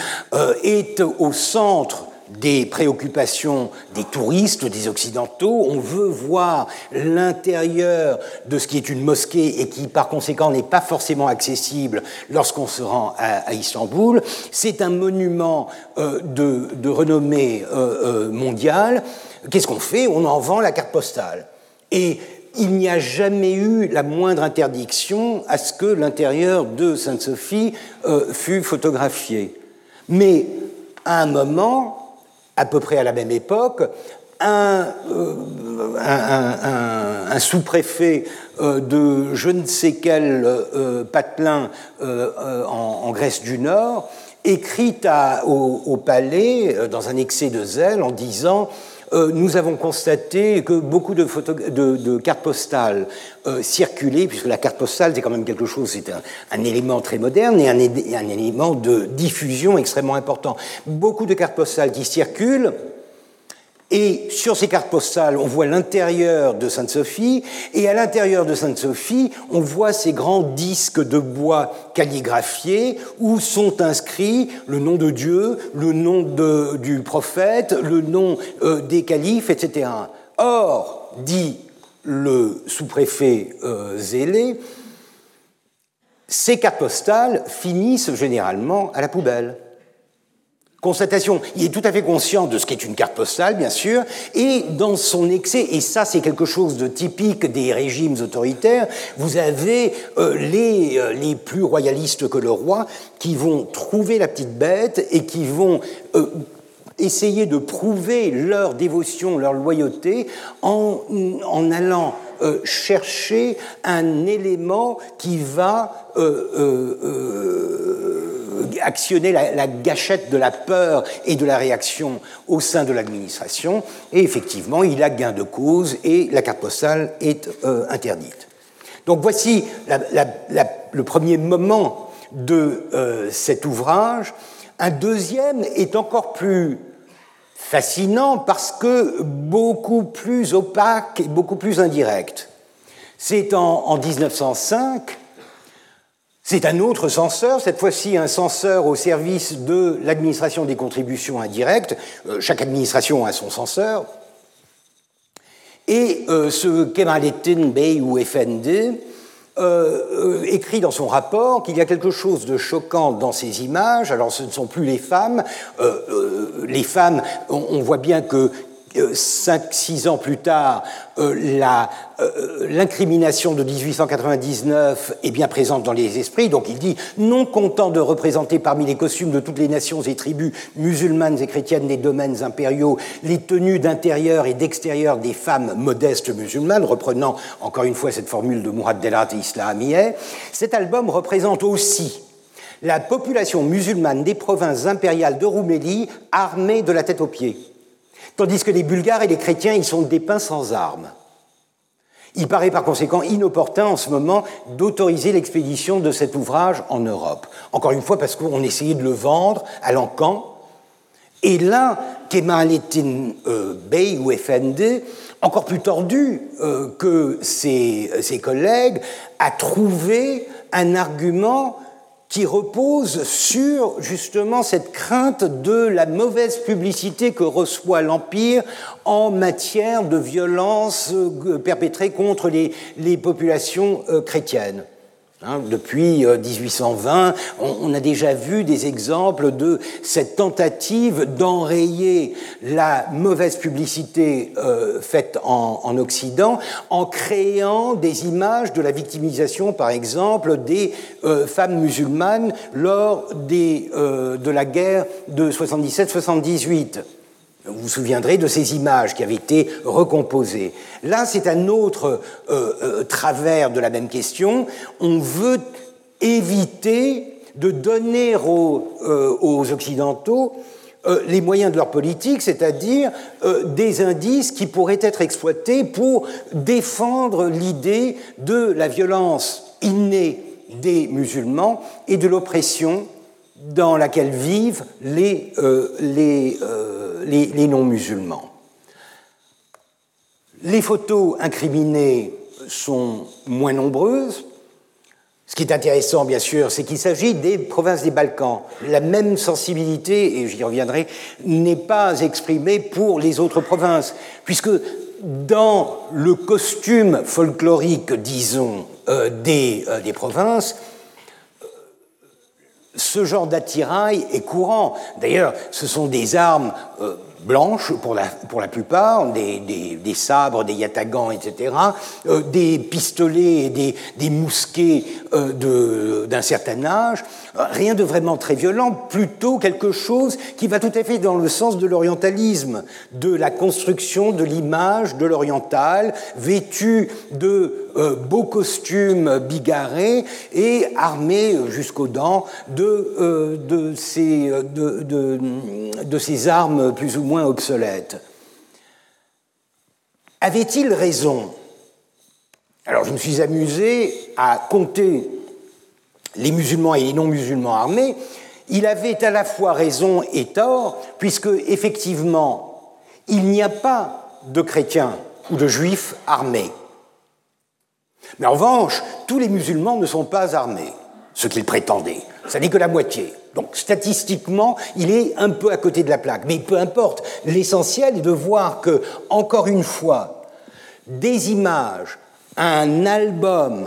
est au centre des préoccupations des touristes, des Occidentaux. On veut voir l'intérieur de ce qui est une mosquée et qui, par conséquent, n'est pas forcément accessible lorsqu'on se rend à, Istanbul. C'est un monument euh, de, renommée euh, euh, mondiale. Qu'est-ce qu'on fait? On en vend la carte postale. Et il n'y a jamais eu la moindre interdiction à ce que l'intérieur de Sainte-Sophie fût photographié. Mais à un moment, à peu près à la même époque, un, euh, sous-préfet euh, de je ne sais quel euh, patelin en, Grèce du Nord écrit au, palais dans un excès de zèle en disant nous avons constaté que beaucoup de, cartes postales euh, circulaient, puisque la carte postale, c'est quand même quelque chose, c'est un, élément très moderne et un, élément de diffusion extrêmement important. Beaucoup de cartes postales qui circulent et sur ces cartes postales, on voit l'intérieur de Sainte-Sophie, et à l'intérieur de Sainte-Sophie, on voit ces grands disques de bois calligraphiés où sont inscrits le nom de Dieu, le nom du prophète, le nom euh, des califes, etc. Or, dit le sous-préfet euh, Zélé, ces cartes postales finissent généralement à la poubelle. Constatation, il est tout à fait conscient de ce qu'est une carte postale, bien sûr, et dans son excès, et ça c'est quelque chose de typique des régimes autoritaires, vous avez euh, les, euh, les plus royalistes que le roi qui vont trouver la petite bête et qui vont essayer de prouver leur dévotion, leur loyauté en, en allant chercher un élément qui va actionner la, gâchette de la peur et de la réaction au sein de l'administration. Et effectivement, il a gain de cause et la carte postale est euh, interdite. Donc voici le premier moment de euh, cet ouvrage. Un deuxième est encore plus fascinant parce que beaucoup plus opaque et beaucoup plus indirect. C'est en, en 1905 c'est un autre censeur, cette fois-ci un censeur au service de l'administration des contributions indirectes. Euh, chaque administration a son censeur. Et euh, ce Kemalettin Bey ou FND euh, écrit dans son rapport qu'il y a quelque chose de choquant dans ces images. Alors ce ne sont plus les femmes. les femmes, on voit bien que cinq, six ans plus tard, euh, euh, l'incrimination de 1899 est bien présente dans les esprits. Donc il dit, non content de représenter parmi les costumes de toutes les nations et tribus musulmanes et chrétiennes des domaines impériaux les tenues d'intérieur et d'extérieur des femmes modestes musulmanes, reprenant encore une fois cette formule de Mourad Delat et Islamiyeh, cet album représente aussi la population musulmane des provinces impériales de Roumélie armée de la tête aux pieds tandis que les Bulgares et les chrétiens y sont dépeints sans armes. Il paraît par conséquent inopportun en ce moment d'autoriser l'expédition de cet ouvrage en Europe. Encore une fois, parce qu'on essayait de le vendre à l'encan. Et là, Kemaletin euh, Bey ou FND, encore plus tordu euh, que ses, ses collègues, a trouvé un argument qui repose sur justement cette crainte de la mauvaise publicité que reçoit l'Empire en matière de violence euh, perpétrée contre les, populations euh, chrétiennes. Hein, depuis 1820, euh, on, a déjà vu des exemples de cette tentative d'enrayer la mauvaise publicité euh, faite en, Occident en créant des images de la victimisation, par exemple, des euh, femmes musulmanes lors de la guerre de 77-78. Vous vous souviendrez de ces images qui avaient été recomposées. Là, c'est un autre euh, euh, travers de la même question. On veut éviter de donner aux, euh, Occidentaux les moyens de leur politique, c'est-à-dire des indices qui pourraient être exploités pour défendre l'idée de la violence innée des musulmans et de l'oppression dans laquelle vivent les, les les, non-musulmans. Les photos incriminées sont moins nombreuses. Ce qui est intéressant, bien sûr, c'est qu'il s'agit des provinces des Balkans. La même sensibilité, et j'y reviendrai, n'est pas exprimée pour les autres provinces, puisque dans le costume folklorique, disons, euh, des, euh, des provinces, ce genre d'attirail est courant. D'ailleurs, ce sont des armes euh, blanches pour la, plupart, des, sabres, des yatagans, etc., euh, des pistolets et des, mousquets euh, d'un certain âge, rien de vraiment très violent, plutôt quelque chose qui va tout à fait dans le sens de l'orientalisme, de la construction de l'image de l'oriental, vêtu de euh, beaux costumes bigarrés et armé jusqu'aux dents de ces armes plus ou moins obsolète. Avait-il raison? Alors je me suis amusé à compter les musulmans et les non-musulmans armés. Il avait à la fois raison et tort, puisque effectivement, il n'y a pas de chrétiens ou de juifs armés. Mais en revanche, tous les musulmans ne sont pas armés, ce qu'ils prétendaient. Ça n'est que la moitié. Donc statistiquement, il est un peu à côté de la plaque. Mais peu importe. L'essentiel est de voir que, encore une fois, des images, un album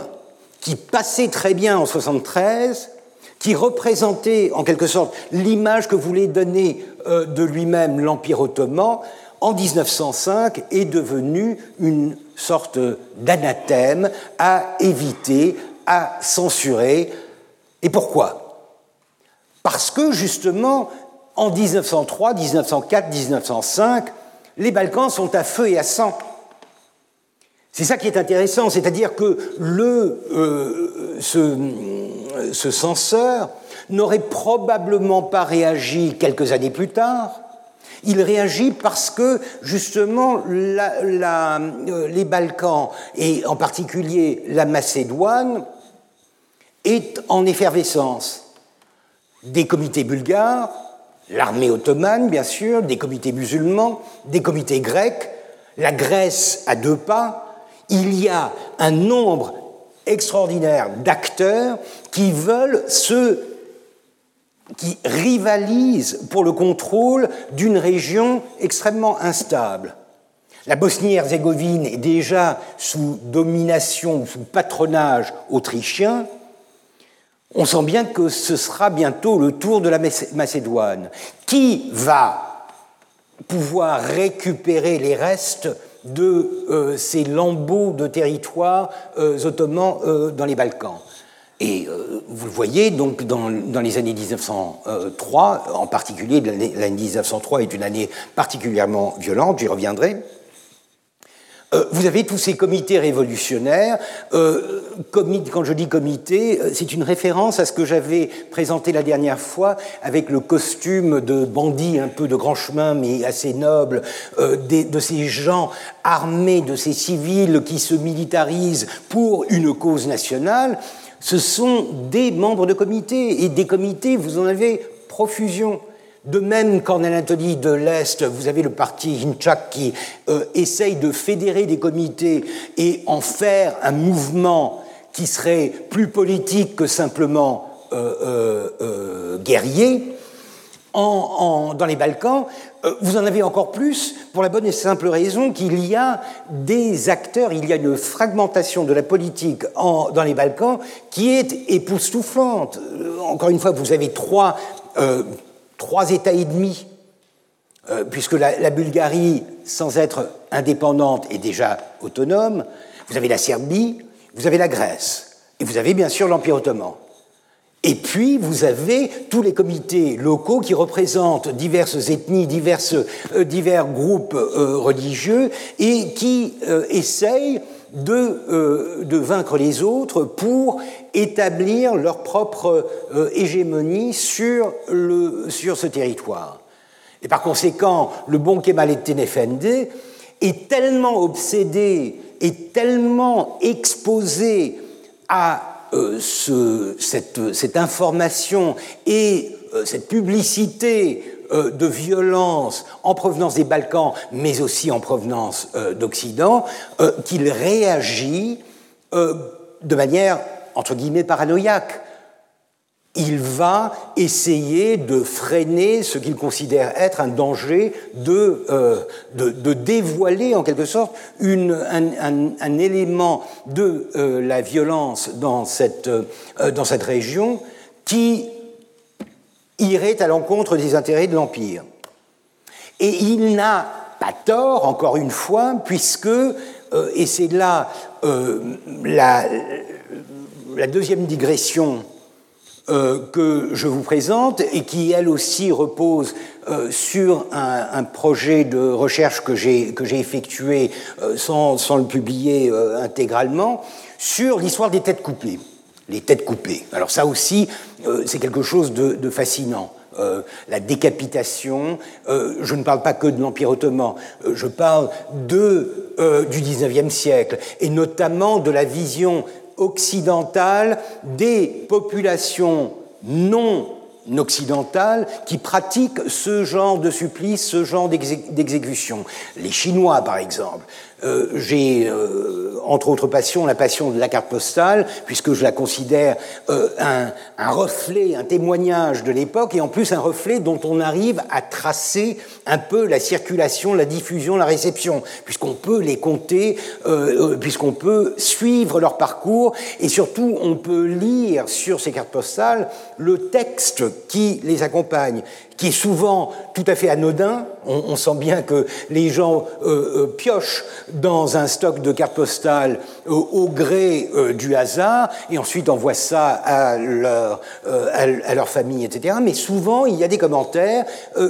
qui passait très bien en 73, qui représentait en quelque sorte l'image que voulait donner euh, de lui-même l'Empire ottoman, en 1905 est devenu une sorte d'anathème à éviter, à censurer. Et pourquoi? Parce que justement, en 1903, 1904, 1905, les Balkans sont à feu et à sang. C'est ça qui est intéressant, c'est-à-dire que le, euh, ce, censeur n'aurait probablement pas réagi quelques années plus tard. Il réagit parce que justement euh, les Balkans, et en particulier la Macédoine, est en effervescence des comités bulgares, l'armée ottomane bien sûr, des comités musulmans, des comités grecs, la Grèce à deux pas, il y a un nombre extraordinaire d'acteurs qui veulent se qui rivalisent pour le contrôle d'une région extrêmement instable. La Bosnie-Herzégovine est déjà sous domination, sous patronage autrichien, on sent bien que ce sera bientôt le tour de la Macédoine. Qui va pouvoir récupérer les restes de euh, ces lambeaux de territoire euh, ottomans euh, dans les Balkans? Et vous le voyez, donc, dans, dans, les années 1903, en particulier l'année 1903 est une année particulièrement violente, j'y reviendrai. Euh, vous avez tous ces comités révolutionnaires. Euh, quand je dis comité, euh, c'est une référence à ce que j'avais présenté la dernière fois avec le costume de bandit un peu de grand chemin, mais assez noble, de ces gens armés, de ces civils qui se militarisent pour une cause nationale. Ce sont des membres de comités, et des comités, vous en avez profusion. De même qu'en Anatolie de l'Est, vous avez le parti Hinchak qui euh, essaye de fédérer des comités et en faire un mouvement qui serait plus politique que simplement euh, euh, guerrier. dans les Balkans, vous en avez encore plus pour la bonne et simple raison qu'il y a des acteurs, il y a une fragmentation de la politique dans les Balkans qui est époustouflante. Encore une fois, vous avez trois, trois États et demi, puisque la, Bulgarie, sans être indépendante, est déjà autonome. Vous avez la Serbie, vous avez la Grèce, et vous avez bien sûr l'Empire ottoman. Et puis, vous avez tous les comités locaux qui représentent diverses ethnies, diverses, euh, divers groupes euh, religieux et qui euh, essayent de, de, vaincre les autres pour établir leur propre hégémonie sur, le, sur ce territoire. Et par conséquent, le bon Kemal Tenefende est tellement obsédé et tellement exposé à euh, cette, information et euh, cette publicité euh, de violence en provenance des Balkans, mais aussi en provenance d'Occident, qu'il réagit de manière, entre guillemets, paranoïaque. Il va essayer de freiner ce qu'il considère être un danger, de, euh, de, dévoiler en quelque sorte une, un, élément de euh, la violence dans cette, euh, dans cette région qui irait à l'encontre des intérêts de l'Empire. Et il n'a pas tort, encore une fois, puisque, et c'est là la, la deuxième digression euh, que je vous présente et qui, elle aussi, repose euh, sur un, projet de recherche que j'ai effectué euh, sans, sans, le publier intégralement, sur l'histoire des têtes coupées. Les têtes coupées. Alors ça aussi, c'est quelque chose de, fascinant. la décapitation, je ne parle pas que de l'Empire ottoman, je parle du XIXe siècle, et notamment de la vision occidentale des populations non occidentales qui pratiquent ce genre de supplice, ce genre d'exécution. Les Chinois, par exemple, euh, j'ai, euh, entre autres passions, la passion de la carte postale, puisque je la considère euh, un, un, reflet, un témoignage de l'époque, et en plus un reflet dont on arrive à tracer un peu la circulation, la diffusion, la réception, puisqu'on peut les compter, puisqu'on peut suivre leur parcours, et surtout on peut lire sur ces cartes postales le texte qui les accompagne qui est souvent tout à fait anodin. On, sent bien que les gens euh, euh, piochent dans un stock de cartes postales euh, au gré du hasard et ensuite envoient ça à leur, à, leur famille, etc. Mais souvent, il y a des commentaires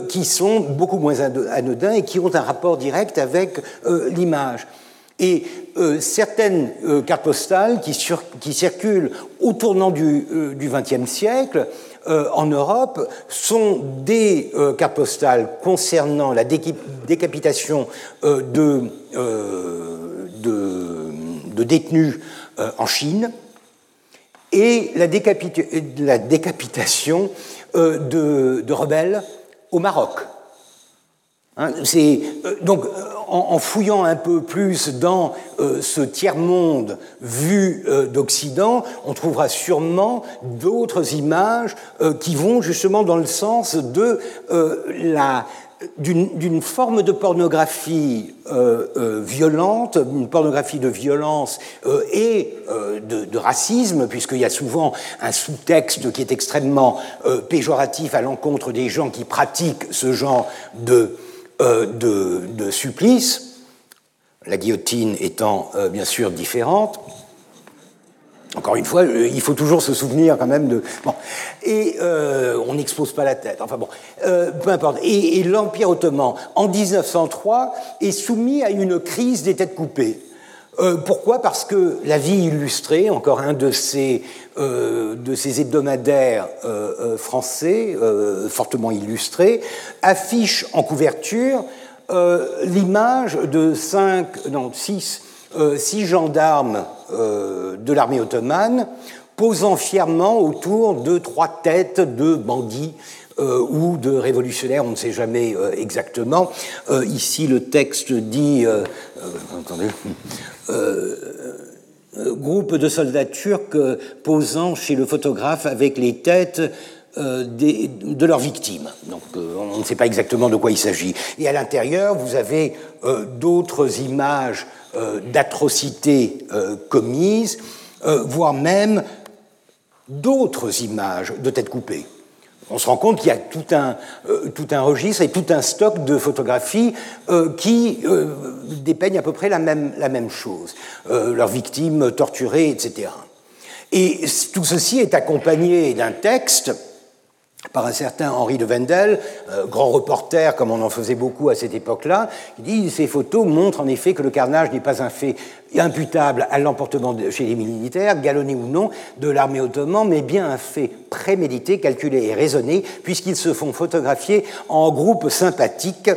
qui sont beaucoup moins anodins et qui ont un rapport direct avec l'image. Et certaines cartes postales qui, qui, circulent au tournant du XXe siècle euh, en Europe sont des euh, cartes postales concernant la décapitation euh, de, de, détenus en Chine et la, décapitation de, rebelles au Maroc. Hein, donc en, fouillant un peu plus dans euh, ce tiers-monde vu euh, d'Occident, on trouvera sûrement d'autres images euh, qui vont justement dans le sens d'une forme de pornographie violente, une pornographie de violence et de, racisme, puisqu'il y a souvent un sous-texte qui est extrêmement péjoratif à l'encontre des gens qui pratiquent ce genre de, euh, de, supplice, la guillotine étant euh, bien sûr différente. Encore une fois, euh, il faut toujours se souvenir quand même de. Et on n'expose pas la tête. Enfin bon, peu importe. Et l'Empire ottoman, en 1903, est soumis à une crise des têtes coupées. Euh, pourquoi? Parce que la vie illustrée, encore un de ces, euh, de ces hebdomadaires euh, français, fortement illustrés, affiche en couverture l'image de cinq, non, six, six gendarmes de l'armée ottomane posant fièrement autour de trois têtes de bandits ou de révolutionnaires, on ne sait jamais exactement. Ici, le texte dit, groupe de soldats turcs posant chez le photographe avec les têtes de leurs victimes. Donc on ne sait pas exactement de quoi il s'agit. Et à l'intérieur, vous avez d'autres images d'atrocités commises, voire même d'autres images de têtes coupées on se rend compte qu'il y a tout un, euh, registre et tout un stock de photographies euh, qui euh, dépeignent à peu près la même, la même chose, leurs victimes torturées, etc. Et tout ceci est accompagné d'un texte par un certain Henri de Wendel, euh, grand reporter comme on en faisait beaucoup à cette époque-là, qui dit ces photos montrent en effet que le carnage n'est pas un fait imputable à l'emportement chez les militaires, galonné ou non, de l'armée ottomane, mais bien un fait prémédité, calculé et raisonné, puisqu'ils se font photographier en groupe sympathique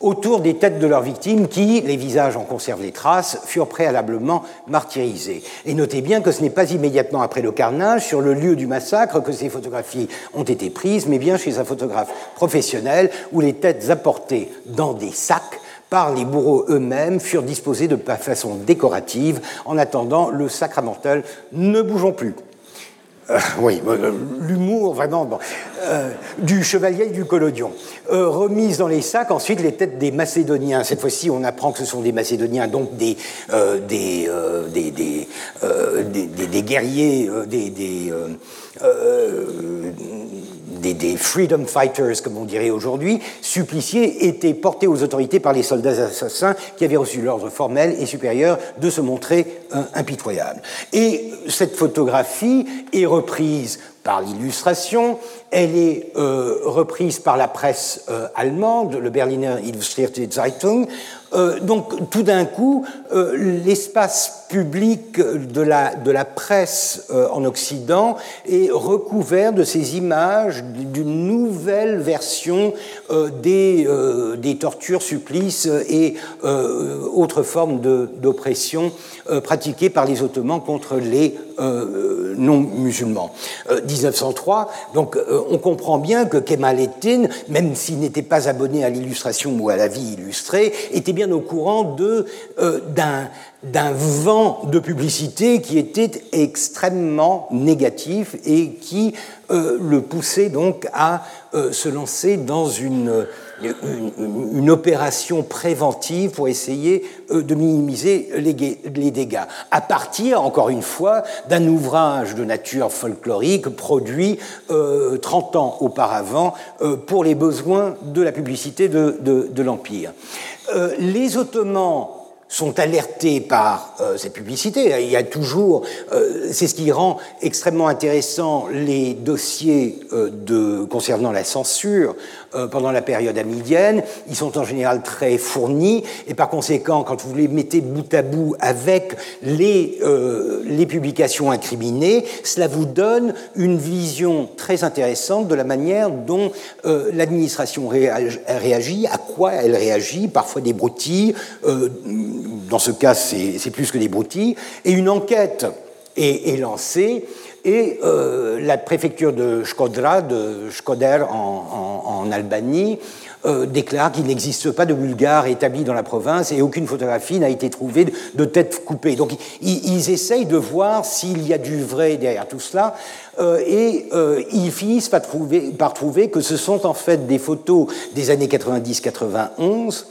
autour des têtes de leurs victimes qui, les visages en conservent les traces, furent préalablement martyrisés. Et notez bien que ce n'est pas immédiatement après le carnage, sur le lieu du massacre, que ces photographies ont été prises, mais bien chez un photographe professionnel où les têtes apportées dans des sacs par les bourreaux eux-mêmes furent disposées de façon décorative en attendant le sacramentel Ne bougeons plus. Euh, oui, euh, l'humour vraiment euh, du chevalier du collodion. remise dans les sacs, ensuite les têtes des Macédoniens. Cette fois-ci, on apprend que ce sont des Macédoniens, donc des, des, guerriers, des, des, freedom fighters, comme on dirait aujourd'hui, suppliciés, étaient portés aux autorités par les soldats assassins qui avaient reçu l'ordre formel et supérieur de se montrer impitoyables. Et cette photographie est reprise par l'illustration, elle est euh, reprise par la presse euh, allemande, le Berliner Illustrierte Zeitung, euh, donc tout d'un coup, euh, l'espace public de la, presse euh, en Occident est recouvert de ces images d'une nouvelle version des, des, tortures, supplices et autres formes d'oppression pratiquées par les Ottomans contre les non-musulmans. 1903, donc on comprend bien que Kemalettin, même s'il n'était pas abonné à l'illustration ou à la vie illustrée, était bien au courant euh, d'un, vent de publicité qui était extrêmement négatif et qui euh, le poussait donc à euh, se lancer dans une, une, opération préventive pour essayer de minimiser les, dégâts. À partir, encore une fois, d'un ouvrage de nature folklorique produit 30 ans auparavant pour les besoins de la publicité de, l'Empire. Euh, les Ottomans sont alertés par euh, cette publicité. Il y a toujours, euh, c'est ce qui rend extrêmement intéressant les dossiers concernant la censure euh, pendant la période amidienne. Ils sont en général très fournis et par conséquent, quand vous les mettez bout à bout avec les, euh, les publications incriminées, cela vous donne une vision très intéressante de la manière dont euh, l'administration réagit, à quoi elle réagit, parfois des broutilles, dans ce cas c'est plus que des broutilles, et une enquête est lancée et euh, la préfecture de Shkodra, de Shkoder en, Albanie, euh, déclare qu'il n'existe pas de Bulgares établis dans la province et aucune photographie n'a été trouvée de, tête coupée. Donc ils, essayent de voir s'il y a du vrai derrière tout cela euh, et ils finissent par trouver, par trouver que ce sont en fait des photos des années 90-91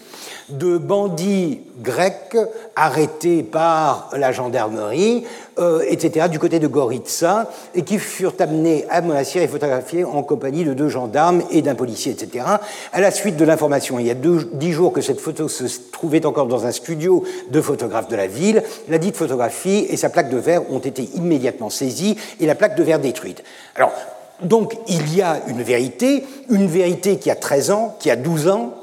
de bandits grecs arrêtés par la gendarmerie, euh, etc., du côté de Goritsa, et qui furent amenés à Monastir et photographiés en compagnie de deux gendarmes et d'un policier, etc. À la suite de l'information, il y a dix jours que cette photo se trouvait encore dans un studio de photographes de la ville, la dite photographie et sa plaque de verre ont été immédiatement saisies et la plaque de verre détruite. Alors, donc, il y a une vérité, une vérité qui a 13 ans, qui a 12 ans,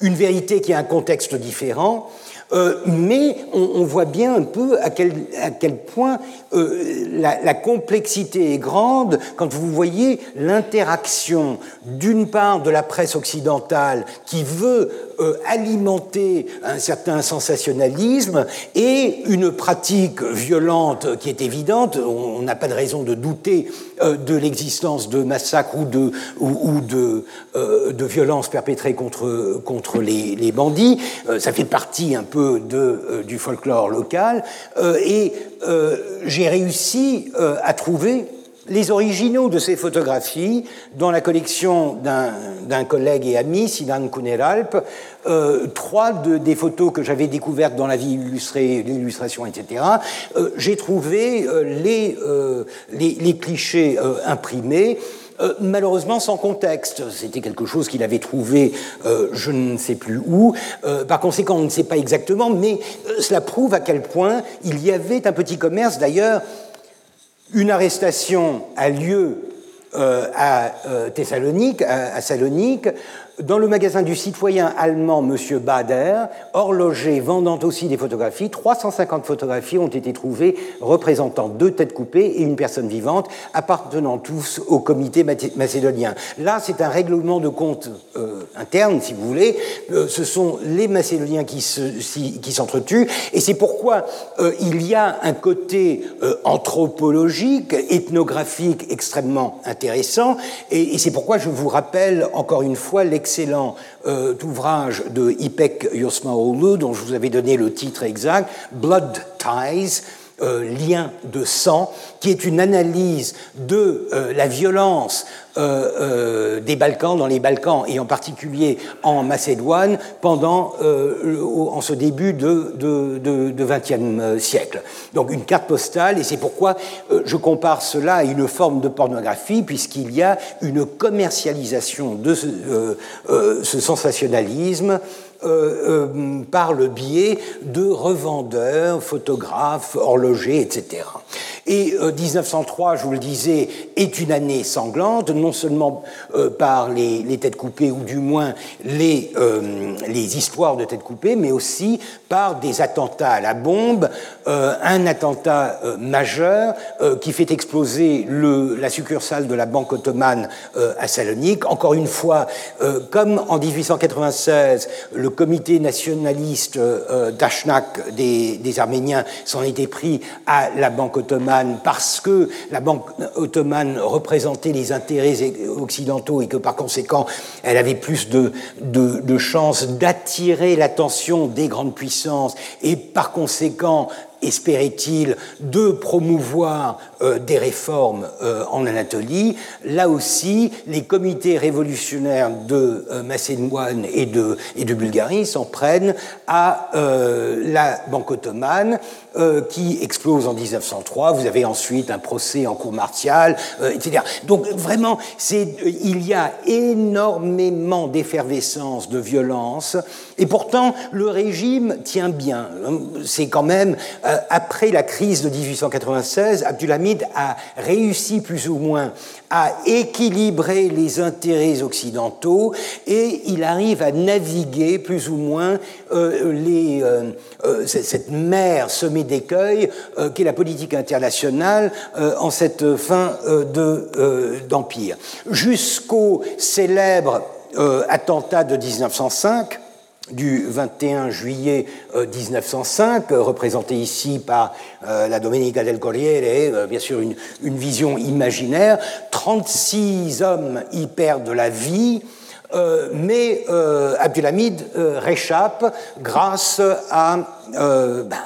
une vérité qui a un contexte différent, euh, mais on, voit bien un peu à quel, point euh, la, complexité est grande quand vous voyez l'interaction d'une part de la presse occidentale qui veut euh, alimenter un certain sensationnalisme et une pratique violente qui est évidente. On n'a pas de raison de douter de l'existence de massacres ou de, ou, de violences perpétrées contre, contre les, les bandits. ça fait partie un peu de, du folklore local. et j'ai réussi à trouver les originaux de ces photographies dans la collection d'un collègue et ami, Sinan Kuneralp, euh, trois de, des photos que j'avais découvertes dans la vie illustrée, l'illustration, etc. Euh, j'ai trouvé euh, les, les, clichés imprimés. Malheureusement sans contexte. C'était quelque chose qu'il avait trouvé je ne sais plus où. par conséquent, on ne sait pas exactement, mais cela prouve à quel point il y avait un petit commerce. D'ailleurs, une arrestation a lieu euh, à euh, Thessalonique, à, Salonique, dans le magasin du citoyen allemand M. Bader, horloger vendant aussi des photographies, 350 photographies ont été trouvées représentant deux têtes coupées et une personne vivante, appartenant tous au comité macédonien. Là, c'est un règlement de compte euh, interne, si vous voulez. Euh, ce sont les Macédoniens qui s'entretuent, se, et c'est pourquoi euh, il y a un côté anthropologique, ethnographique extrêmement intéressant, et, c'est pourquoi je vous rappelle encore une fois l'excellent excellent euh, ouvrage de Ipek Yosmaoğlu, dont je vous avais donné le titre exact, Blood Ties, euh, lien de sang, qui est une analyse de euh, la violence euh, des Balkans, dans les Balkans et en particulier en Macédoine, pendant, en ce début de, XXe siècle. Donc une carte postale, et c'est pourquoi je compare cela à une forme de pornographie, puisqu'il y a une commercialisation de ce sensationnalisme euh, euh, par le biais de revendeurs, photographes, horlogers, etc. Et 1903, euh, je vous le disais, est une année sanglante, non seulement par les, têtes coupées, ou du moins les, les histoires de têtes coupées, mais aussi par des attentats à la bombe, un attentat majeur qui fait exploser la succursale de la Banque ottomane à Salonique. Encore une fois, comme en 1896, le comité nationaliste euh, d'Ashnak des, Arméniens s'en était pris à la Banque ottomane parce que la Banque ottomane représentait les intérêts occidentaux et que par conséquent elle avait plus de, chances d'attirer l'attention des grandes puissances et par conséquent espérait-il, de promouvoir euh, des réformes euh, en Anatolie. Là aussi, les comités révolutionnaires de euh, Macédoine et de Bulgarie s'en prennent à la Banque ottomane qui explose en 1903. Vous avez ensuite un procès en cour martiale, etc. Donc vraiment, il y a énormément d'effervescence, de violence, et pourtant le régime tient bien. C'est quand même euh, après la crise de 1896, Abdulhamid a réussi plus ou moins à équilibrer les intérêts occidentaux et il arrive à naviguer plus ou moins euh, les, euh, cette mer semée d'écueils qu'est la politique internationale en cette fin d'empire. Jusqu'au célèbre attentat de 1905, du 21 juillet 1905, euh, euh, représenté ici par euh, la Domenica del Corriere, bien sûr une, vision imaginaire. 36 hommes y perdent la vie. Mais Abdulhamid réchappe grâce à ben,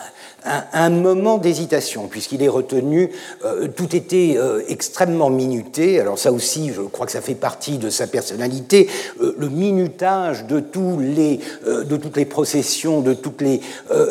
un, moment d'hésitation, puisqu'il est retenu, euh, tout était euh, extrêmement minuté, alors ça aussi, je crois que ça fait partie de sa personnalité, euh, le minutage de, tous les, de toutes les processions, de toutes les,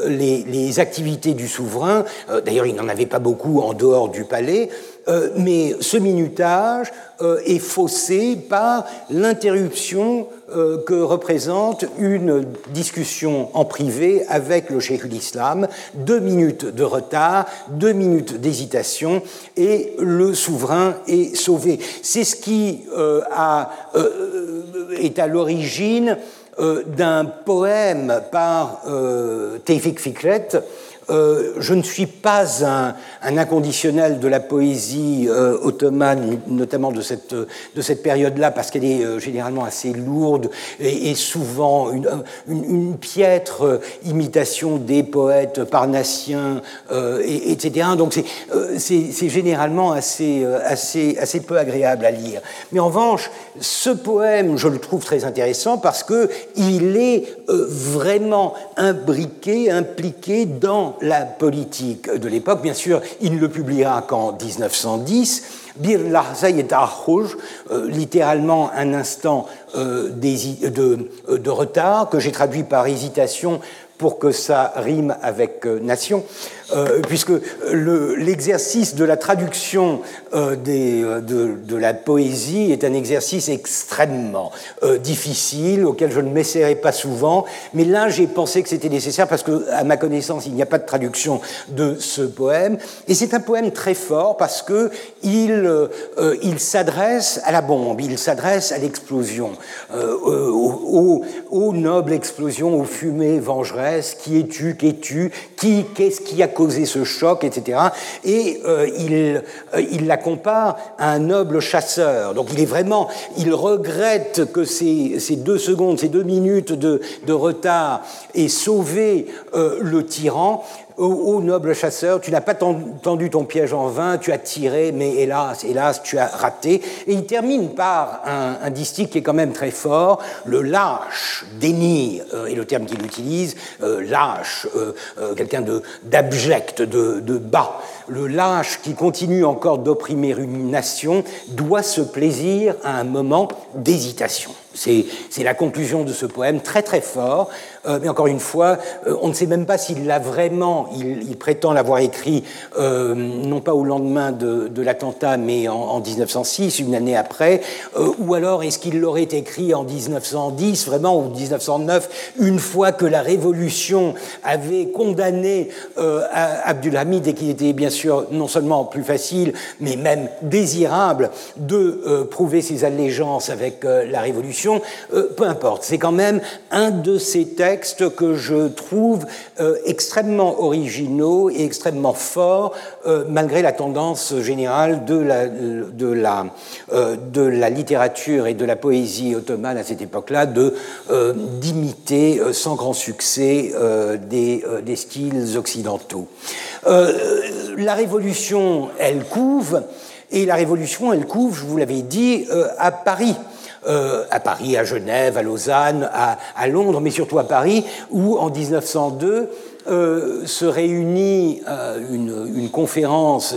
les, les activités du souverain, d'ailleurs il n'en avait pas beaucoup en dehors du palais, euh, mais ce minutage euh, est faussé par l'interruption euh, que représente une discussion en privé avec le cheikh l'Islam, deux minutes de retard, deux minutes d'hésitation, et le souverain est sauvé. C'est ce qui a, est à l'origine d'un poème par Tevfik Fikret, euh, je ne suis pas un, inconditionnel de la poésie euh, ottomane, notamment de cette, de cette période-là, parce qu'elle est euh, généralement assez lourde et, souvent une, une, piètre imitation des poètes parnassiens, et, etc. Donc c'est généralement assez, assez, assez peu agréable à lire. Mais en revanche, ce poème, je le trouve très intéressant parce qu'il est vraiment imbriqué, impliqué dans la politique de l'époque. Bien sûr, il ne le publiera qu'en 1910. Bir euh, littéralement un instant euh, de, retard, que j'ai traduit par hésitation pour que ça rime avec nation. Euh, puisque l'exercice de la traduction euh, euh, de, la poésie est un exercice extrêmement difficile, auquel je ne m'essaierai pas souvent, mais là j'ai pensé que c'était nécessaire parce que, à ma connaissance, il n'y a pas de traduction de ce poème, et c'est un poème très fort parce que il, s'adresse à la bombe, il s'adresse à l'explosion, aux, aux, nobles explosions, aux fumées vengeresses, qui es-tu, qu'es-tu, qui, qu'est-ce qui a causé ce choc, etc. Et euh, il, euh, il la compare à un noble chasseur. Donc il est vraiment, il regrette que ces, deux secondes, ces deux minutes de, de retard aient sauvé euh, le tyran, Ô, noble chasseur, tu n'as pas tendu ton piège en vain, tu as tiré, mais hélas, hélas, tu as raté. Et il termine par un, un distique qui est quand même très fort, le lâche, déni euh, est le terme qu'il utilise, euh, lâche, euh, quelqu'un d'abject, de, de, bas. Le lâche qui continue encore d'opprimer une nation doit se plaisir à un moment d'hésitation. C'est la conclusion de ce poème très très fort, euh, mais encore une fois, euh, on ne sait même pas s'il l'a vraiment, il, prétend l'avoir écrit euh, non pas au lendemain de, l'attentat, mais en, 1906, une année après, ou alors est-ce qu'il l'aurait écrit en 1910, vraiment, ou 1909, une fois que la Révolution avait condamné Abdulhamid et qu'il était bien sûr non seulement plus facile, mais même désirable de prouver ses allégeances avec la Révolution, peu importe, c'est quand même un de ces textes que je trouve euh, extrêmement originaux et extrêmement forts, euh, malgré la tendance générale de la, de, la, euh, de la littérature et de la poésie ottomane à cette époque-là de d'imiter sans grand succès des, des, styles occidentaux. la révolution, elle couve, et la révolution, elle couve, je vous l'avais dit, à Paris. Euh, à Paris, à Genève, à Lausanne, à, à, Londres, mais surtout à Paris, où en 1902, euh, se réunit euh, une, conférence,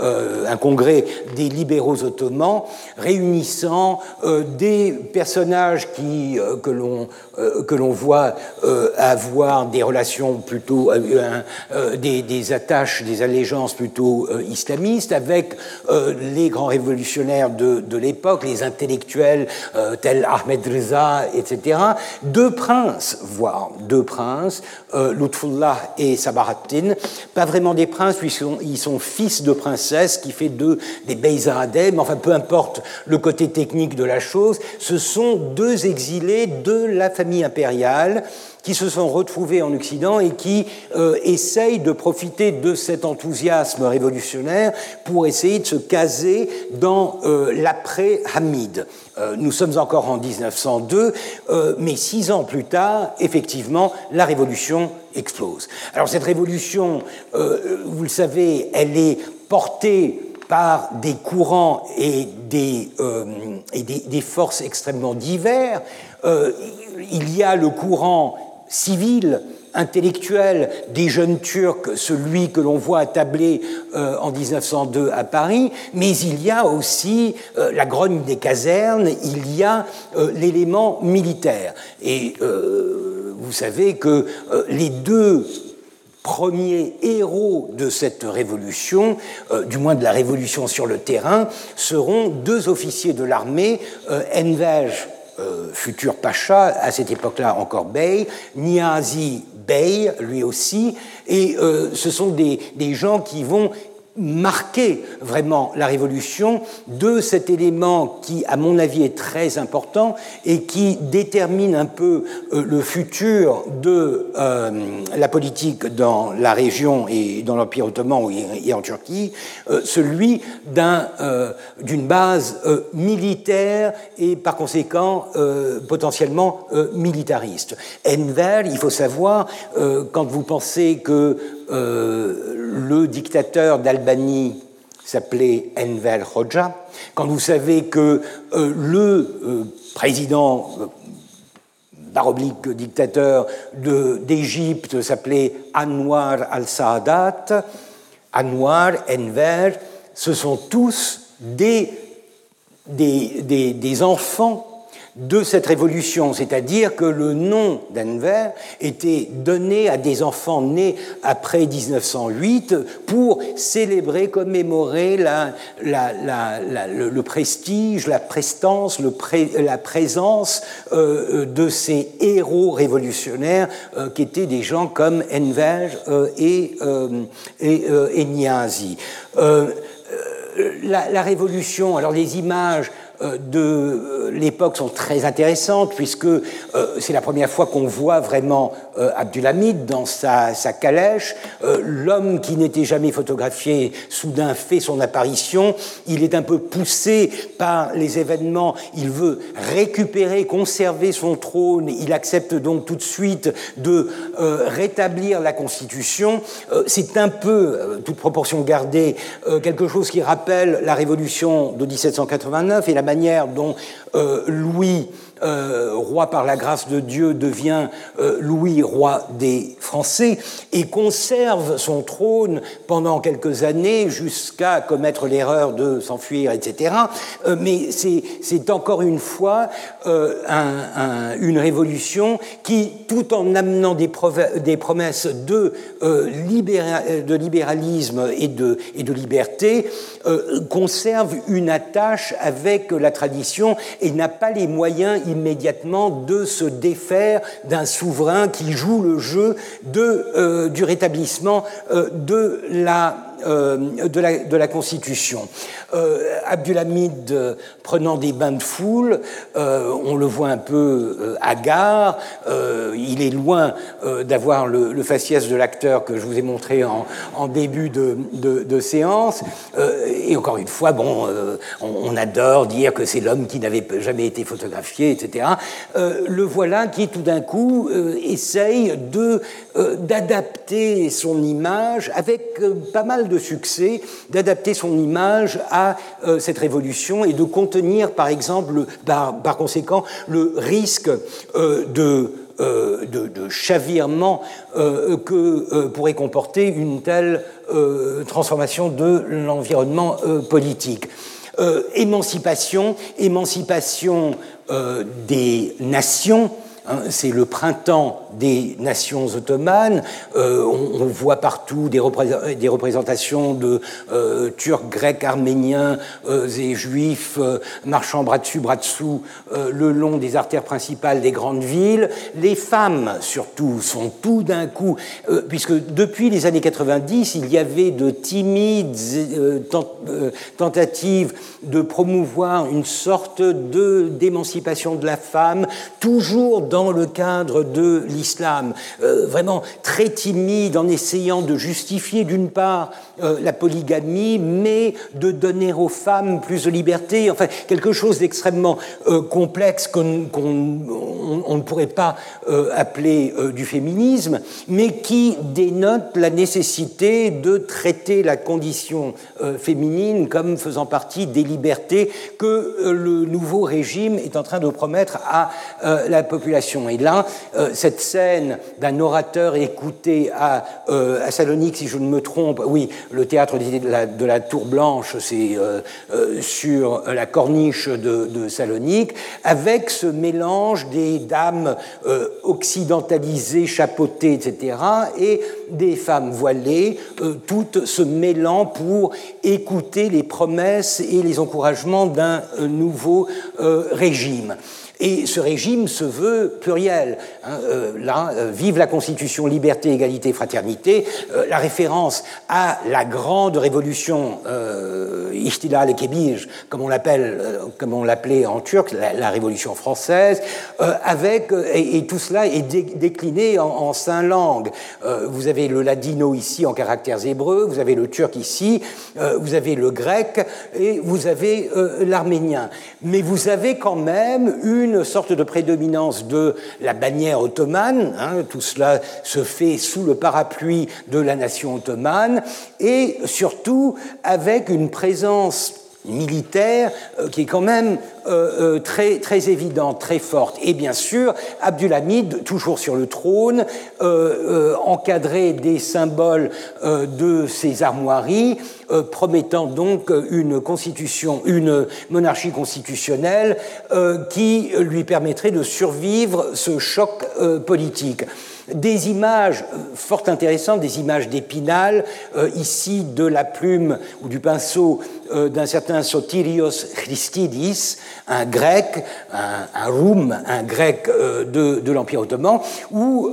euh, un congrès des libéraux ottomans, réunissant des personnages qui, que l'on que l'on voit avoir des relations plutôt, des, des, attaches, des allégeances plutôt islamistes, avec les grands révolutionnaires de, de l'époque, les intellectuels tels Ahmed Reza, etc. Deux princes, voire deux princes, Et Sabahattin, pas vraiment des princes, puisqu'ils sont, fils de princesses, qui fait d'eux des Beyzaradeh, mais enfin peu importe le côté technique de la chose, ce sont deux exilés de la famille impériale qui se sont retrouvés en Occident et qui euh, essayent de profiter de cet enthousiasme révolutionnaire pour essayer de se caser dans euh, l'après-Hamid. Euh, nous sommes encore en 1902, mais six ans plus tard, effectivement, la révolution explose. Alors cette révolution, vous le savez, elle est portée par des courants et des forces extrêmement divers. il y a le courant civil, intellectuel des jeunes Turcs, celui que l'on voit attablé euh, en 1902 à Paris, mais il y a aussi euh, la grogne des casernes, il y a euh, l'élément militaire. Et vous savez que les deux premiers héros de cette révolution, du moins de la révolution sur le terrain, seront deux officiers de l'armée, Envej euh, futur pacha, à cette époque-là encore bey, Niazi Bey, lui aussi, et euh, ce sont des, des, gens qui vont marquer vraiment la révolution de cet élément qui, à mon avis, est très important et qui détermine un peu euh, le futur de euh, la politique dans la région et dans l'Empire ottoman et en Turquie, euh, celui d'une base militaire et par conséquent potentiellement militariste. Enver, il faut savoir, quand vous pensez que le dictateur d'Albanie s'appelait Enver Hoxha, quand vous savez que euh, le euh, président euh, baroblique dictateur d'Égypte s'appelait Anwar al-Saadat. Anwar, Enver, ce sont tous des, des, des enfants de cette révolution, c'est-à-dire que le nom d'Enver était donné à des enfants nés après 1908 pour célébrer, commémorer le, prestige, la prestance, la présence euh, de ces héros révolutionnaires euh, qui étaient des gens comme Enver euh, et, Niazi. La, révolution, alors les images euh, de euh, l'époque sont très intéressantes, puisque euh, c'est la première fois qu'on voit vraiment Abdulhamid dans sa, calèche. L'homme qui n'était jamais photographié soudain fait son apparition. Il est un peu poussé par les événements. Il veut récupérer, conserver son trône. Il accepte donc tout de suite de rétablir la Constitution. c'est un peu, toute proportion gardée, quelque chose qui rappelle la révolution de 1789 et la manière dont euh, Louis euh, roi par la grâce de Dieu, devient euh, Louis, roi des Français, et conserve son trône pendant quelques années jusqu'à commettre l'erreur de s'enfuir, etc. Euh, mais c'est encore une fois une révolution qui, tout en amenant des, promesses de, libéralisme et de liberté, conserve une attache avec la tradition et n'a pas les moyens immédiatement de se défaire d'un souverain qui joue le jeu euh, du rétablissement euh, de la euh, de la, de, Constitution. Euh, Abdulhamid euh, prenant des bains de foule, on le voit un peu hagard, il est loin d'avoir le, faciès de l'acteur que je vous ai montré en, début de, de, séance. et encore une fois, bon, on, adore dire que c'est l'homme qui n'avait jamais été photographié, etc. le voilà qui tout d'un coup essaye de d'adapter son image avec pas mal de succès d'adapter son image à euh, cette révolution et de contenir, par exemple, par, conséquent, le risque euh, euh, de, de, chavirement que pourrait comporter une telle transformation de l'environnement politique. émancipation, émancipation des nations, Hein, c'est le printemps des nations ottomanes. Euh, on, voit partout des, représentations de euh, Turcs, Grecs, Arméniens euh, et Juifs marchant bras dessus, bras dessous le long des artères principales des grandes villes. Les femmes, surtout, sont tout d'un coup, puisque depuis les années 90, il y avait de timides tentatives de promouvoir une sorte de d'émancipation de la femme, toujours dans le cadre de l'islam, euh, vraiment très timide en essayant de justifier d'une part euh, la polygamie, mais de donner aux femmes plus de liberté, enfin quelque chose d'extrêmement euh, complexe qu'on ne pourrait pas appeler du féminisme, mais qui dénote la nécessité de traiter la condition féminine comme faisant partie des libertés que le nouveau régime est en train de promettre à la population. Et là, cette d'un orateur écouté à, euh, à, Salonique, si je ne me trompe, oui, le théâtre de la, Tour Blanche, c'est euh, sur la corniche de, de, Salonique, avec ce mélange des dames occidentalisées, chapeautées, etc., et des femmes voilées, toutes se mêlant pour écouter les promesses et les encouragements d'un nouveau régime. Et ce régime se veut pluriel. Hein, euh, là, euh, vive la Constitution, liberté, égalité, fraternité. Euh, la référence à la grande révolution Ihtilal et Kebij, comme on l'appelle, comme on l'appelait en turc, la, révolution française, avec et, tout cela est décliné en, en, cinq langues. vous avez le ladino ici en caractères hébreux, vous avez le turc ici, vous avez le grec et vous avez l'arménien. Mais vous avez quand même une une sorte de prédominance de la bannière ottomane. Hein, tout cela se fait sous le parapluie de la nation ottomane et surtout avec une présence militaire euh, qui est quand même euh, euh, très, très évidente, très forte. Et bien sûr, Abdulhamid, toujours sur le trône, encadré des symboles de ses armoiries, promettant donc une constitution, une monarchie constitutionnelle qui lui permettrait de survivre ce choc politique des images euh, fort intéressantes, des images d'Épinal, euh, ici de la plume ou du pinceau euh, d'un certain Sotirios Christidis, un grec, un, un un grec de, l'Empire ottoman, où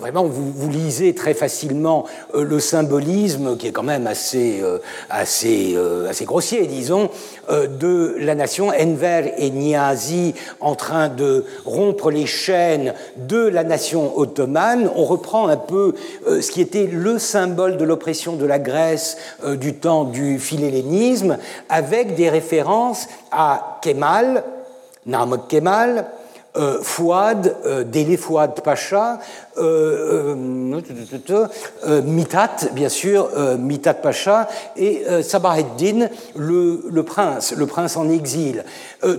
vraiment vous, lisez très facilement le symbolisme, qui est quand même assez, assez, assez grossier, disons, de la nation, Enver et Niazi en train de rompre les chaînes de la nation ottomane on reprend un peu euh, ce qui était le symbole de l'oppression de la Grèce euh, du temps du philhellénisme, avec des références à Kemal, Namak Kemal, euh, Fouad, Délé Fouad Pacha, Mitat, bien sûr, Mitat Pacha, et Sabah Eddin, le, le, prince, le prince en exil.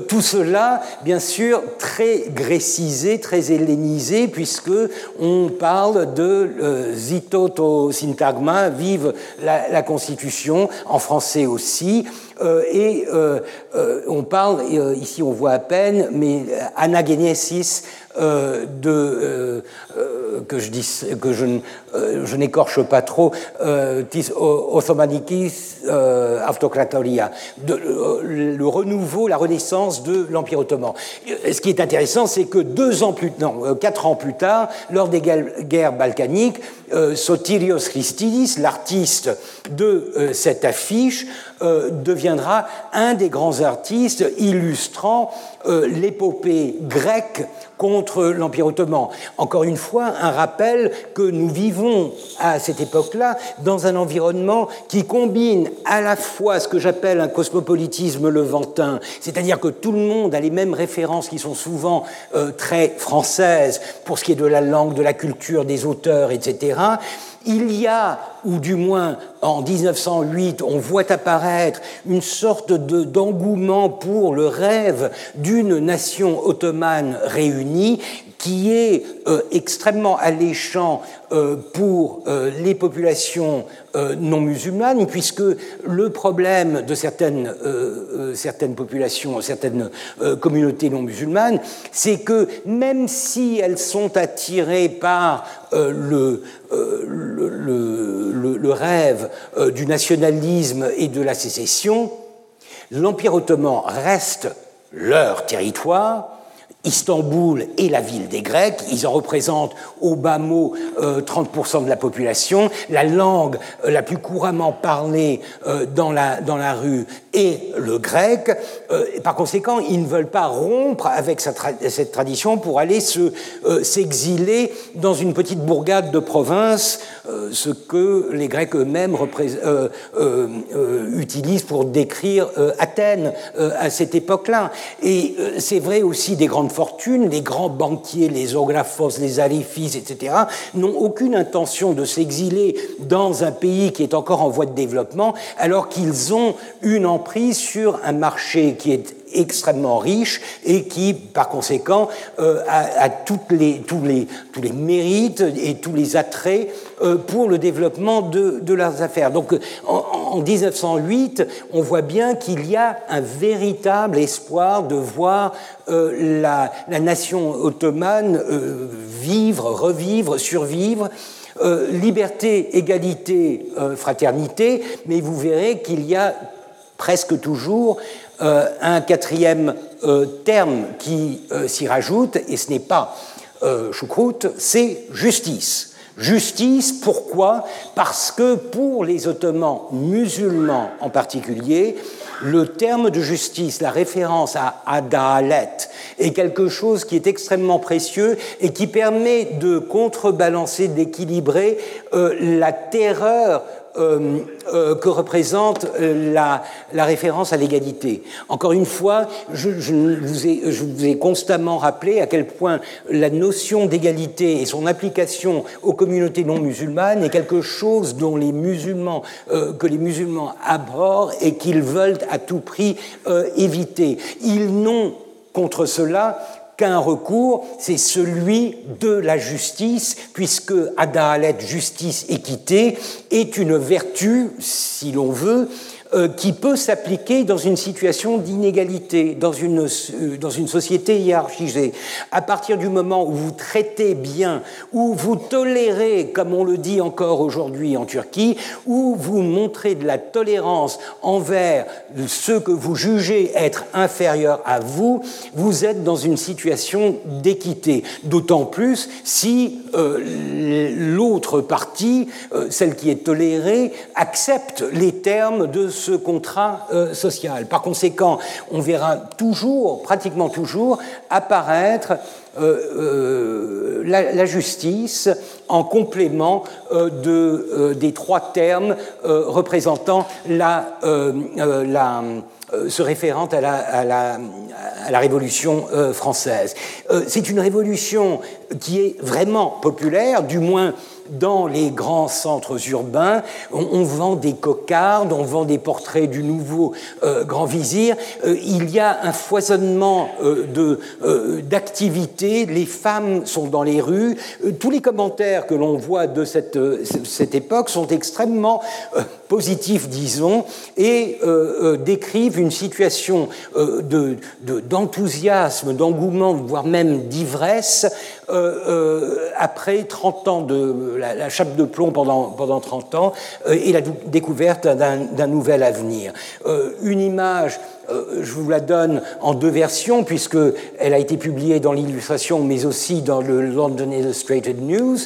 tout cela, bien sûr, très grécisé, très hellénisé, puisque on parle de Zitoto Sintagma, vive la, Constitution, en français aussi. Euh, et euh, euh, on parle, ici on voit à peine, mais anagenesis de, que je, dis, que je, je n'écorche pas trop, Othomanikis le renouveau, la renaissance de l'Empire ottoman. Ce qui est intéressant, c'est que deux ans plus, non, quatre ans plus tard, lors des guerres balkaniques, Sotirios Christidis, l'artiste de cette affiche, euh, deviendra un des grands artistes illustrant euh, l'épopée grecque contre l'Empire ottoman. Encore une fois, un rappel que nous vivons à cette époque-là dans un environnement qui combine à la fois ce que j'appelle un cosmopolitisme levantin, c'est-à-dire que tout le monde a les mêmes références qui sont souvent euh, très françaises pour ce qui est de la langue, de la culture, des auteurs, etc il y a, ou du moins en 1908, on voit apparaître une sorte d'engouement pour le rêve d'une nation ottomane réunie qui est euh, extrêmement alléchant euh, pour euh, les populations non musulmanes, puisque le problème de certaines, certaines populations, certaines communautés non musulmanes, c'est que même si elles sont attirées par le, le, le, rêve du nationalisme et de la sécession, l'Empire ottoman reste leur territoire, Istanbul est la ville des Grecs, ils en représentent au bas mot 30% euh, de la population. La langue euh, la plus couramment parlée euh, dans la, dans la rue est le grec. par conséquent, ils ne veulent pas rompre avec cette tradition pour aller s'exiler dans une petite bourgade de province, ce que les Grecs eux-mêmes utilisent pour décrire Athènes à cette époque-là. Et c'est vrai aussi des grandes fortune, les grands banquiers, les ographos, les arifis, etc., n'ont aucune intention de s'exiler dans un pays qui est encore en voie de développement, alors qu'ils ont une emprise sur un marché qui est extrêmement riche et qui, par conséquent, euh, a, les, tous, les, tous les mérites et tous les attraits euh, pour le développement de, de leurs affaires. Donc, en, 1908, on voit bien qu'il y a un véritable espoir de voir euh, la, la, nation ottomane vivre, revivre, survivre. liberté, égalité, fraternité, mais vous verrez qu'il y a presque toujours euh, un quatrième euh, terme qui euh, s'y rajoute, et ce n'est pas choucroute, c'est justice. Justice, pourquoi? Parce que pour les Ottomans musulmans en particulier, le terme de justice, la référence à Adalet, est quelque chose qui est extrêmement précieux et qui permet de contrebalancer, d'équilibrer la terreur que représente la, la, référence à l'égalité. Encore une fois, je, je, vous ai, je, vous ai, constamment rappelé à quel point la notion d'égalité et son application aux communautés non musulmanes est quelque chose dont les musulmans, que les musulmans abhorrent et qu'ils veulent à tout prix éviter. Ils n'ont contre cela qu'un recours, c'est celui de la justice, puisque Adalet, justice, équité, est une vertu, si l'on veut, qui peut s'appliquer dans une situation d'inégalité, dans une, euh, dans une société hiérarchisée. À partir du moment où vous traitez bien, où vous tolérez, comme on le dit encore aujourd'hui en Turquie, où vous montrez de la tolérance envers ceux que vous jugez être inférieurs à vous, vous êtes dans une situation d'équité. D'autant plus si euh, l'autre partie, celle qui est tolérée, accepte les termes de ce contrat euh, social. Par conséquent, on verra toujours, pratiquement toujours, apparaître euh, euh, la, justice en complément de, des trois termes représentant se référant à la Révolution française. C'est une révolution qui est vraiment populaire, du moins dans les grands centres urbains, on, vend des cocardes, on vend des portraits du nouveau euh, grand vizir. Euh, il y a un foisonnement euh, d'activités. les femmes sont dans les rues. tous les commentaires que l'on voit de cette, cette, époque sont extrêmement positifs, disons, et décrivent une situation d'enthousiasme, d'engouement, voire même d'ivresse après 30 ans de la, chape de plomb pendant, pendant 30 ans euh, et la découverte d'un nouvel avenir. Euh, une image euh, je vous la donne en deux versions, puisqu'elle a été publiée dans l'illustration, mais aussi dans le London Illustrated News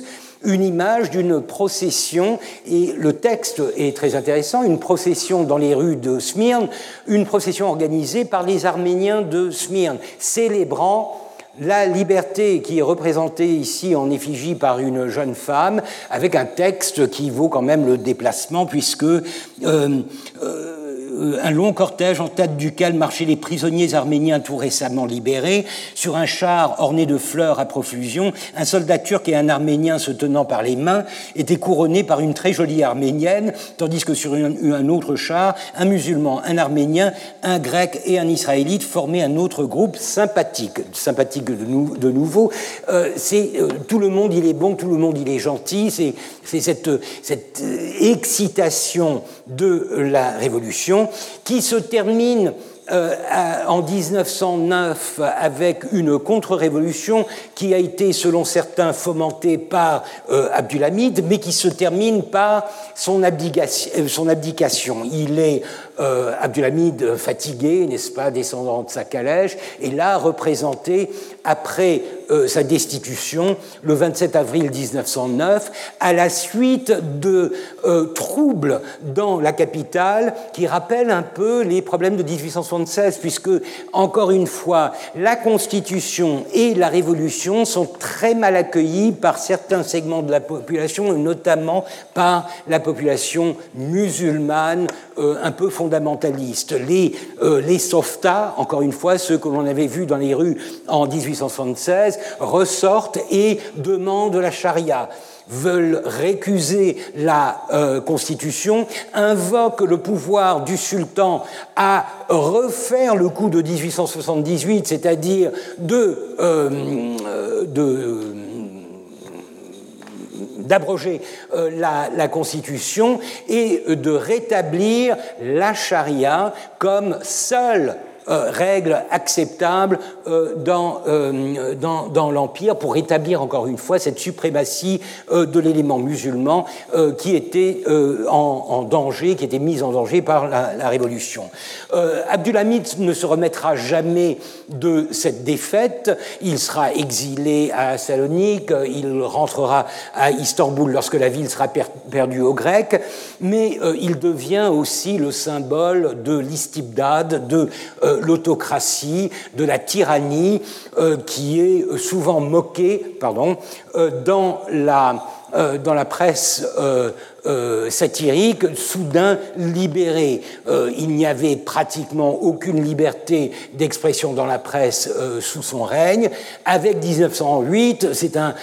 une image d'une procession, et le texte est très intéressant, une procession dans les rues de Smyrne, une procession organisée par les Arméniens de Smyrne, célébrant la liberté qui est représentée ici en effigie par une jeune femme, avec un texte qui vaut quand même le déplacement, puisque euh, euh, un long cortège en tête duquel marchaient les prisonniers arméniens tout récemment libérés, sur un char orné de fleurs à profusion, un soldat turc et un arménien se tenant par les mains étaient couronnés par une très jolie arménienne, tandis que sur un autre char, un musulman, un arménien, un grec et un israélite formaient un autre groupe sympathique, sympathique de, nouveau. Euh, c'est euh, tout le monde il est bon, tout le monde il est gentil, c'est cette, cette excitation de la révolution qui se termine euh, en 1909 avec une contre-révolution qui a été, selon certains, fomentée par euh, Abdulhamid, mais qui se termine par son abdication. Euh. Il est Abdulhamid fatigué, n'est-ce pas, descendant de sa calèche, et là représenté après euh, sa destitution le 27 avril 1909, à la suite de euh, troubles dans la capitale qui rappellent un peu les problèmes de 1876, puisque, encore une fois, la Constitution et la Révolution sont très mal accueillis par certains segments de la population, notamment par la population musulmane euh, un peu fondamentaliste. Les, les softas, encore une fois, ceux que l'on avait vus dans les rues en 1876, ressortent et demandent la charia. Veulent récuser la euh, Constitution, invoquent le pouvoir du sultan à refaire le coup de 1878, c'est-à-dire de, d'abroger euh, la, Constitution et de rétablir la charia comme seule euh, règle acceptable euh, dans, euh, dans, dans l'Empire pour rétablir encore une fois cette suprématie de l'élément musulman qui était en, danger, qui était mis en danger par la, la Révolution. Abdulhamid ne se remettra jamais de cette défaite. Il sera exilé à Salonique, il rentrera à Istanbul lorsque la ville sera perdue aux Grecs, mais il devient aussi le symbole de l'istibdad, de l'autocratie, de la tyrannie euh, qui est souvent moquée pardon, euh, dans la euh, dans la presse satirique soudain libéré. il n'y avait pratiquement aucune liberté d'expression dans la presse sous son règne. Avec 1908, c'est un,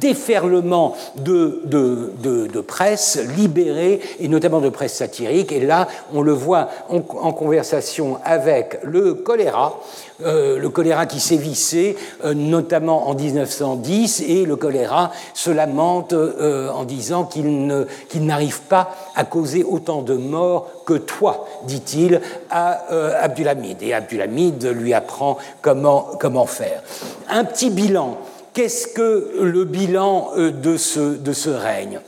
déferlement de, de, de, presse libérée, et notamment de presse satirique. Et là, on le voit en conversation avec le choléra. Euh, le choléra qui sévissait, euh, notamment en 1910, et le choléra se lamente euh, en disant qu'il n'arrive pas à causer autant de morts que toi, dit-il à Abdulhamid. Et Abdulhamid lui apprend comment, faire. Un petit bilan. Qu'est-ce que le bilan de ce règne?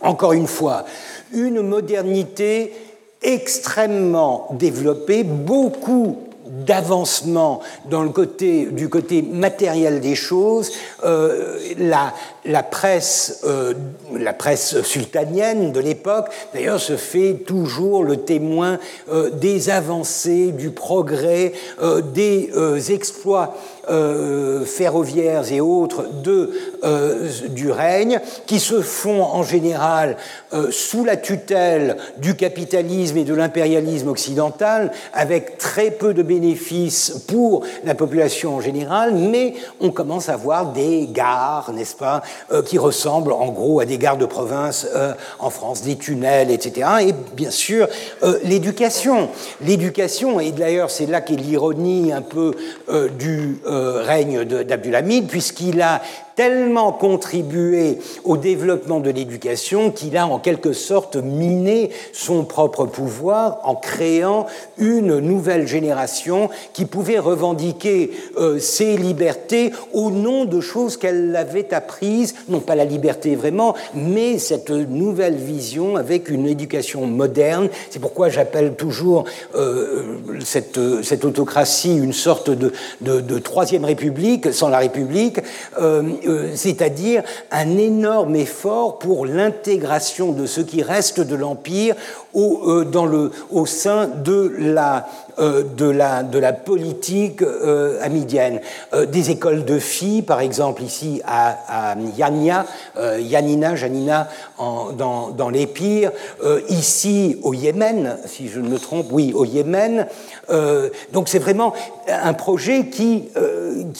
Encore une fois, une modernité extrêmement développée, beaucoup d'avancement dans le côté, du côté matériel des choses, euh, la, la, presse, euh, la presse sultanienne de l'époque, d'ailleurs, se fait toujours le témoin euh, des avancées, du progrès, des exploits euh, ferroviaires et autres de, euh, du règne, qui se font en général euh, sous la tutelle du capitalisme et de l'impérialisme occidental, avec très peu de bénéfices pour la population en général, mais on commence à voir des gares, n'est-ce pas, qui ressemblent en gros à des gares de province en France, des tunnels, etc. Et bien sûr, l'éducation. L'éducation, et d'ailleurs c'est là qu'est l'ironie un peu du règne d'Abdulhamid, puisqu'il a tellement contribué au développement de l'éducation qu'il a en quelque sorte miné son propre pouvoir en créant une nouvelle génération qui pouvait revendiquer euh, ses libertés au nom de choses qu'elle avait apprises, non pas la liberté vraiment, mais cette nouvelle vision avec une éducation moderne. C'est pourquoi j'appelle toujours euh, cette, cette, autocratie une sorte de, de, troisième république sans la république. Euh, c'est-à-dire un énorme effort pour l'intégration de ce qui reste de l'Empire au, euh, sein de la, euh, politique amidienne. des écoles de filles, par exemple ici à, à Yania, Yanina, dans, dans ici au Yémen, si je ne me trompe, oui, au Yémen. donc c'est vraiment un projet qui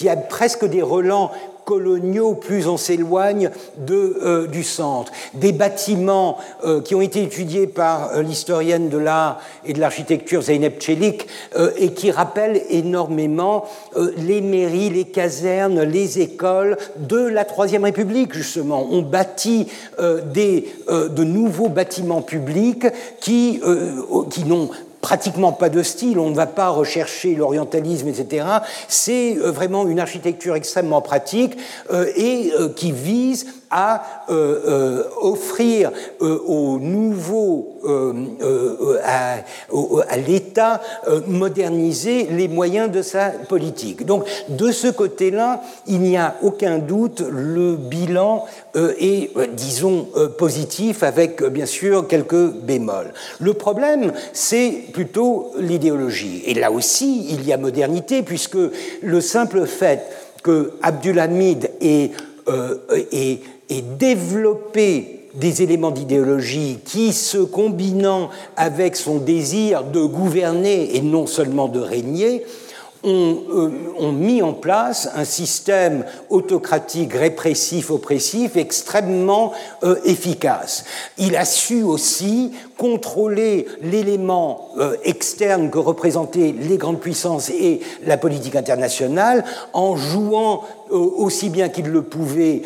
a presque des relents coloniaux, plus on s'éloigne euh, du centre. Des bâtiments euh, qui ont été étudiés par euh, l'historienne de l'art et de l'architecture Zeynep Çelik et qui rappellent énormément les mairies, les casernes, les écoles de la Troisième République, justement. On bâtit de nouveaux bâtiments publics qui, qui n'ont pratiquement pas de style, on ne va pas rechercher l'orientalisme, etc. C'est euh, vraiment une architecture extrêmement pratique euh, et euh, qui vise à offrir aux nouveaux, à, à l'État modernisé les moyens de sa politique. Donc de ce côté-là, il n'y a aucun doute, le bilan est, disons, positif avec bien sûr quelques bémols. Le problème, c'est plutôt l'idéologie. Et là aussi, il y a modernité, puisque le simple fait que Abdulhamid ait, euh, ait, ait développé des éléments d'idéologie qui, se combinant avec son désir de gouverner et non seulement de régner, euh, ont, mis en place un système autocratique, répressif, oppressif extrêmement euh, efficace. Il a su aussi contrôler l'élément euh, externe que représentaient les grandes puissances et la politique internationale en jouant aussi bien qu'il le pouvait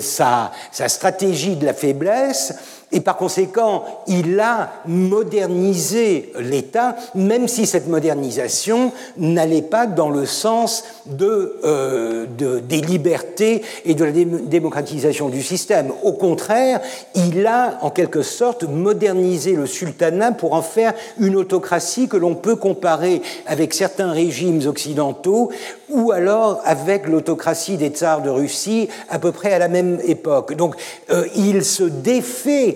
sa, sa stratégie de la faiblesse et par conséquent, il a modernisé l'État, même si cette modernisation n'allait pas dans le sens de, euh, des libertés et de la démocratisation du système. Au contraire, il a en quelque sorte modernisé le sultanat pour en faire une autocratie que l'on peut comparer avec certains régimes occidentaux ou alors avec l'autocratie autocratie des tsars de Russie à peu près à la même époque. Donc il se défait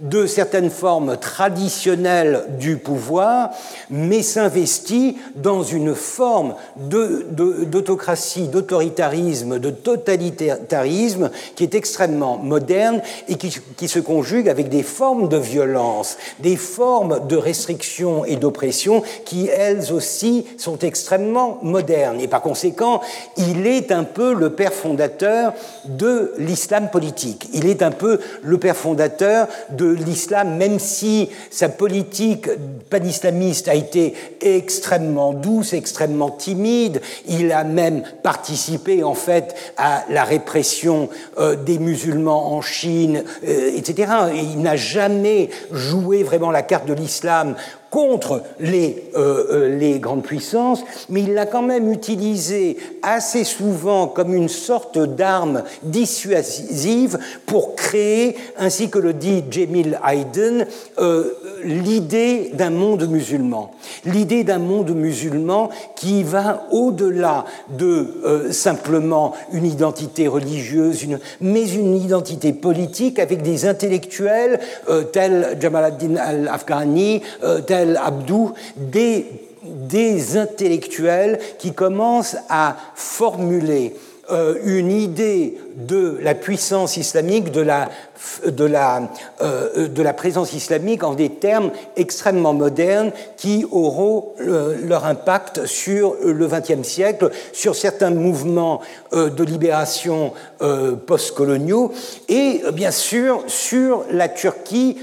de certaines formes traditionnelles du pouvoir, mais s'investit dans une forme d'autocratie, d'autoritarisme, de totalitarisme qui est extrêmement moderne et qui, qui, se conjugue avec des formes de violence, des formes de restriction et d'oppression qui, elles aussi, sont extrêmement modernes. Et par conséquent, il est un peu le père fondateur de l'islam politique. Il est un peu le père fondateur de l'islam, même si sa politique panislamiste a été extrêmement douce, extrêmement timide. Il a même participé en fait à la répression euh, des musulmans en Chine, euh, etc. Il n'a jamais joué vraiment la carte de l'islam contre les, euh, euh, les, grandes puissances, mais il l'a quand même utilisé assez souvent comme une sorte d'arme dissuasive pour créer, ainsi que le dit Jamil Hayden, euh, l'idée d'un monde musulman. L'idée d'un monde musulman qui va au-delà de simplement une identité religieuse, mais une identité politique avec des intellectuels tels Jamal ad-Din al-Afghani, tels Abdou, des, intellectuels qui commencent à formuler euh, une idée de la puissance islamique, euh, de la présence islamique en des termes extrêmement modernes qui auront euh, leur impact sur le XXe siècle, sur certains mouvements de libération postcoloniaux et bien sûr sur la Turquie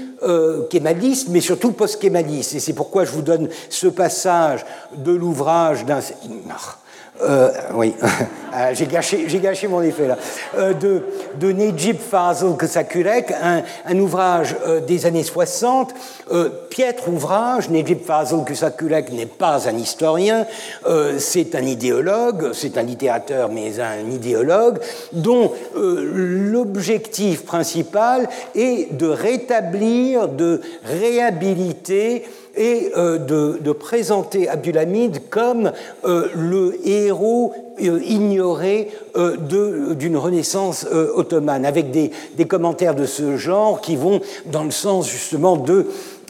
kémaliste, mais surtout post-kémaliste. Et c'est pourquoi je vous donne ce passage de l'ouvrage d'un... Euh, oui, ah, j'ai gâché, mon effet là, euh, de, Nejib un, ouvrage euh, des années 60, piètre ouvrage, Nejib Fazl Ksakurek n'est pas un historien, c'est un idéologue, c'est un littérateur mais un idéologue, dont l'objectif principal est de rétablir, de réhabiliter et euh, de, présenter Abdulhamid comme euh, le héros euh, ignoré d'une renaissance ottomane, avec des, des, commentaires de ce genre qui vont dans le sens justement de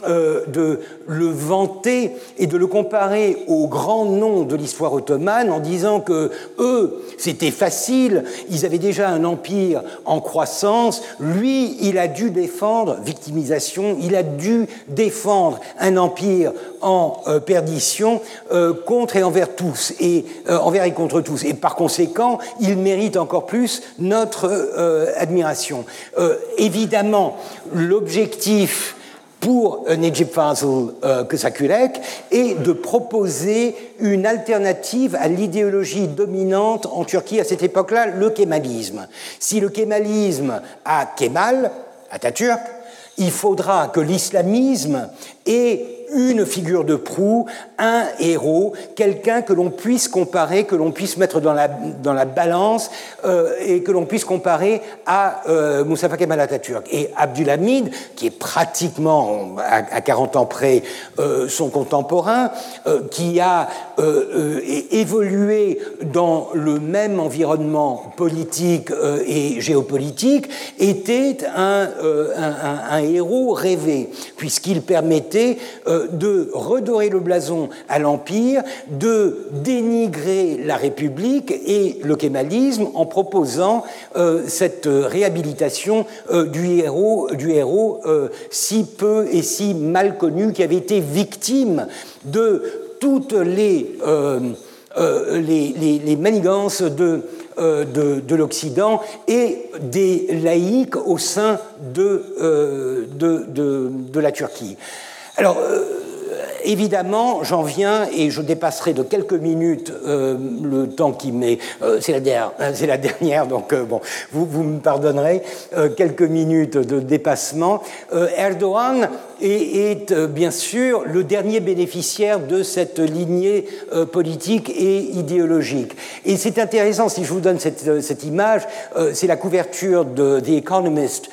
euh, de le vanter et de le comparer aux grands noms de l'histoire ottomane en disant que eux, c'était facile, ils avaient déjà un empire en croissance, lui, il a dû défendre, victimisation, il a dû défendre un empire en euh, perdition euh, contre et envers tous, et envers et contre tous. Et par conséquent, il mérite encore plus notre admiration. évidemment, l'objectif pour Nejib Fazl euh, et de proposer une alternative à l'idéologie dominante en Turquie à cette époque-là, le kémalisme. Si le kémalisme a Kemal, Atatürk, il faudra que l'islamisme ait une figure de proue, un héros, quelqu'un que l'on puisse comparer, que l'on puisse mettre dans la, dans la balance euh, et que l'on puisse comparer à euh, Mustafa Kemal Atatürk. Et Abdulhamid, qui est pratiquement à, 40 ans près euh, son contemporain, euh, qui a évolué dans le même environnement politique et géopolitique, était un, un héros rêvé, puisqu'il permettait de redorer le blason à l'Empire, de dénigrer la République et le kémalisme en proposant euh, cette réhabilitation euh, du héros, euh, si peu et si mal connu, qui avait été victime de toutes les, manigances de, de, l'Occident et des laïcs au sein de, de, de la Turquie. Alors, évidemment, j'en viens et je dépasserai de quelques minutes euh, le temps qui m'est. Euh, c'est la, dernière, euh, c'est la dernière, donc bon, vous, me pardonnerez quelques minutes de dépassement. Erdogan et est bien sûr le dernier bénéficiaire de cette lignée politique et idéologique. Et c'est intéressant, si je vous donne cette, cette image, c'est la couverture de The Economist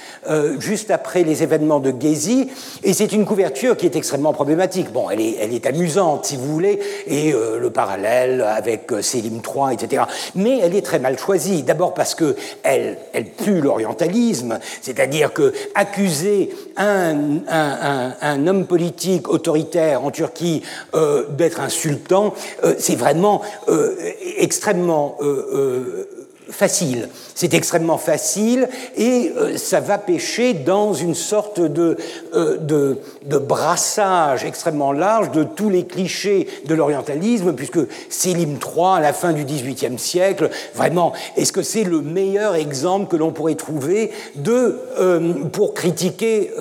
juste après les événements de Gezi, et c'est une couverture qui est extrêmement problématique. Bon, elle est, elle est amusante, si vous voulez, et le parallèle avec Selim III, etc. Mais elle est très mal choisie. D'abord parce que elle, elle pue l'orientalisme, c'est-à-dire que accuser un, un, homme politique autoritaire en Turquie euh, d'être insultant, euh, c'est vraiment euh, extrêmement facile. C'est extrêmement facile et ça va pêcher dans une sorte de, de, brassage extrêmement large de tous les clichés de l'orientalisme, puisque Sélim III, à la fin du XVIIIe siècle, vraiment, est-ce que c'est le meilleur exemple que l'on pourrait trouver de, pour critiquer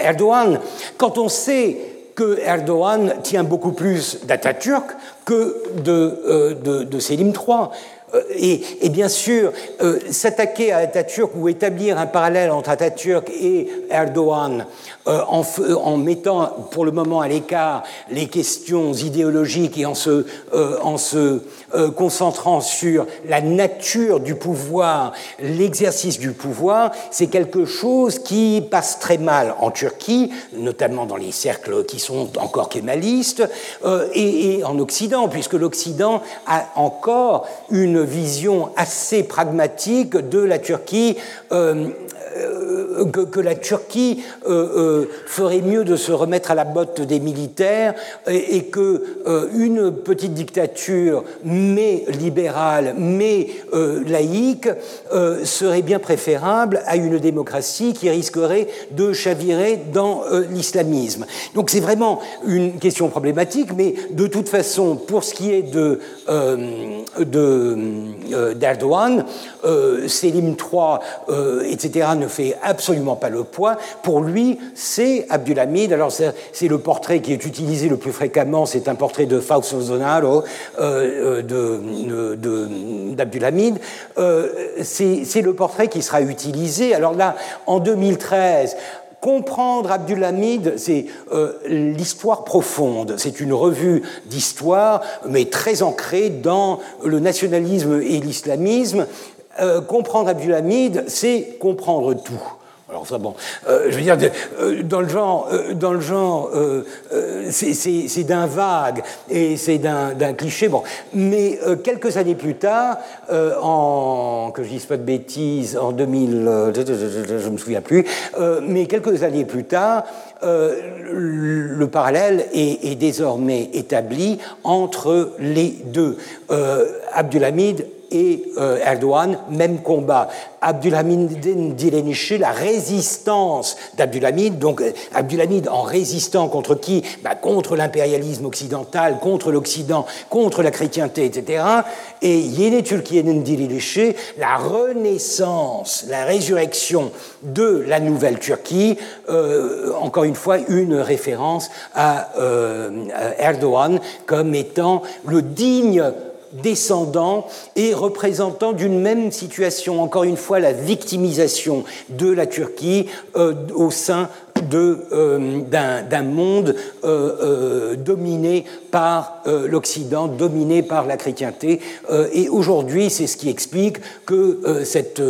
Erdogan Quand on sait que Erdogan tient beaucoup plus d'Atatürk que de, de, de Selim III. Euh, et, bien sûr, euh, s'attaquer à Atatürk ou établir un parallèle entre Atatürk et Erdogan euh, en, mettant pour le moment à l'écart les questions idéologiques et en se, en se concentrant sur la nature du pouvoir, l'exercice du pouvoir, c'est quelque chose qui passe très mal en Turquie, notamment dans les cercles qui sont encore kémalistes, et, en Occident, puisque l'Occident a encore une vision assez pragmatique de la Turquie euh, euh, que, la Turquie euh, ferait mieux de se remettre à la botte des militaires et, et que une petite dictature, mais libérale, mais laïque, serait bien préférable à une démocratie qui risquerait de chavirer dans l'islamisme. Donc c'est vraiment une question problématique, mais de toute façon, pour ce qui est de, de euh, d'Erdogan, euh, Selim III, euh, etc., ne fait absolument pas le poids. Pour lui, c'est Abdulhamid. Alors, c'est le portrait qui est utilisé le plus fréquemment, c'est un portrait de Fausto Zonaro d'Abdulhamid. c'est le portrait qui sera utilisé. Alors là, en 2013, Comprendre Abdulhamid, c'est euh, l'histoire profonde. C'est une revue d'histoire, mais très ancrée dans le nationalisme et l'islamisme. Euh, comprendre Abdulhamid, c'est comprendre tout. Alors ça, bon, euh, je veux dire, euh, dans le genre, euh, dans le genre, c'est d'un vague et c'est d'un cliché. Bon, mais quelques années plus tard, en que je dise pas de bêtises, en 2000, je me souviens plus, mais quelques années plus tard, le parallèle est, est, désormais établi entre les deux. Abdulhamid et Erdogan, même combat. Abdulhamid Dileniché, la résistance d'Abdulhamid, donc euh, Abdulhamid en résistant contre qui? Bah, Contre l'impérialisme occidental, contre l'Occident, contre la chrétienté, etc. Et Yeni Türkiye'nin Dileniché, la renaissance, la résurrection de la nouvelle Turquie, euh, encore une fois une référence euh, à Erdogan comme étant le digne descendant et représentant d'une même situation, encore une fois la victimisation de la Turquie euh, au sein d'un monde euh, euh, dominé par l'Occident, dominé par la chrétienté. et aujourd'hui, c'est ce qui explique que cette,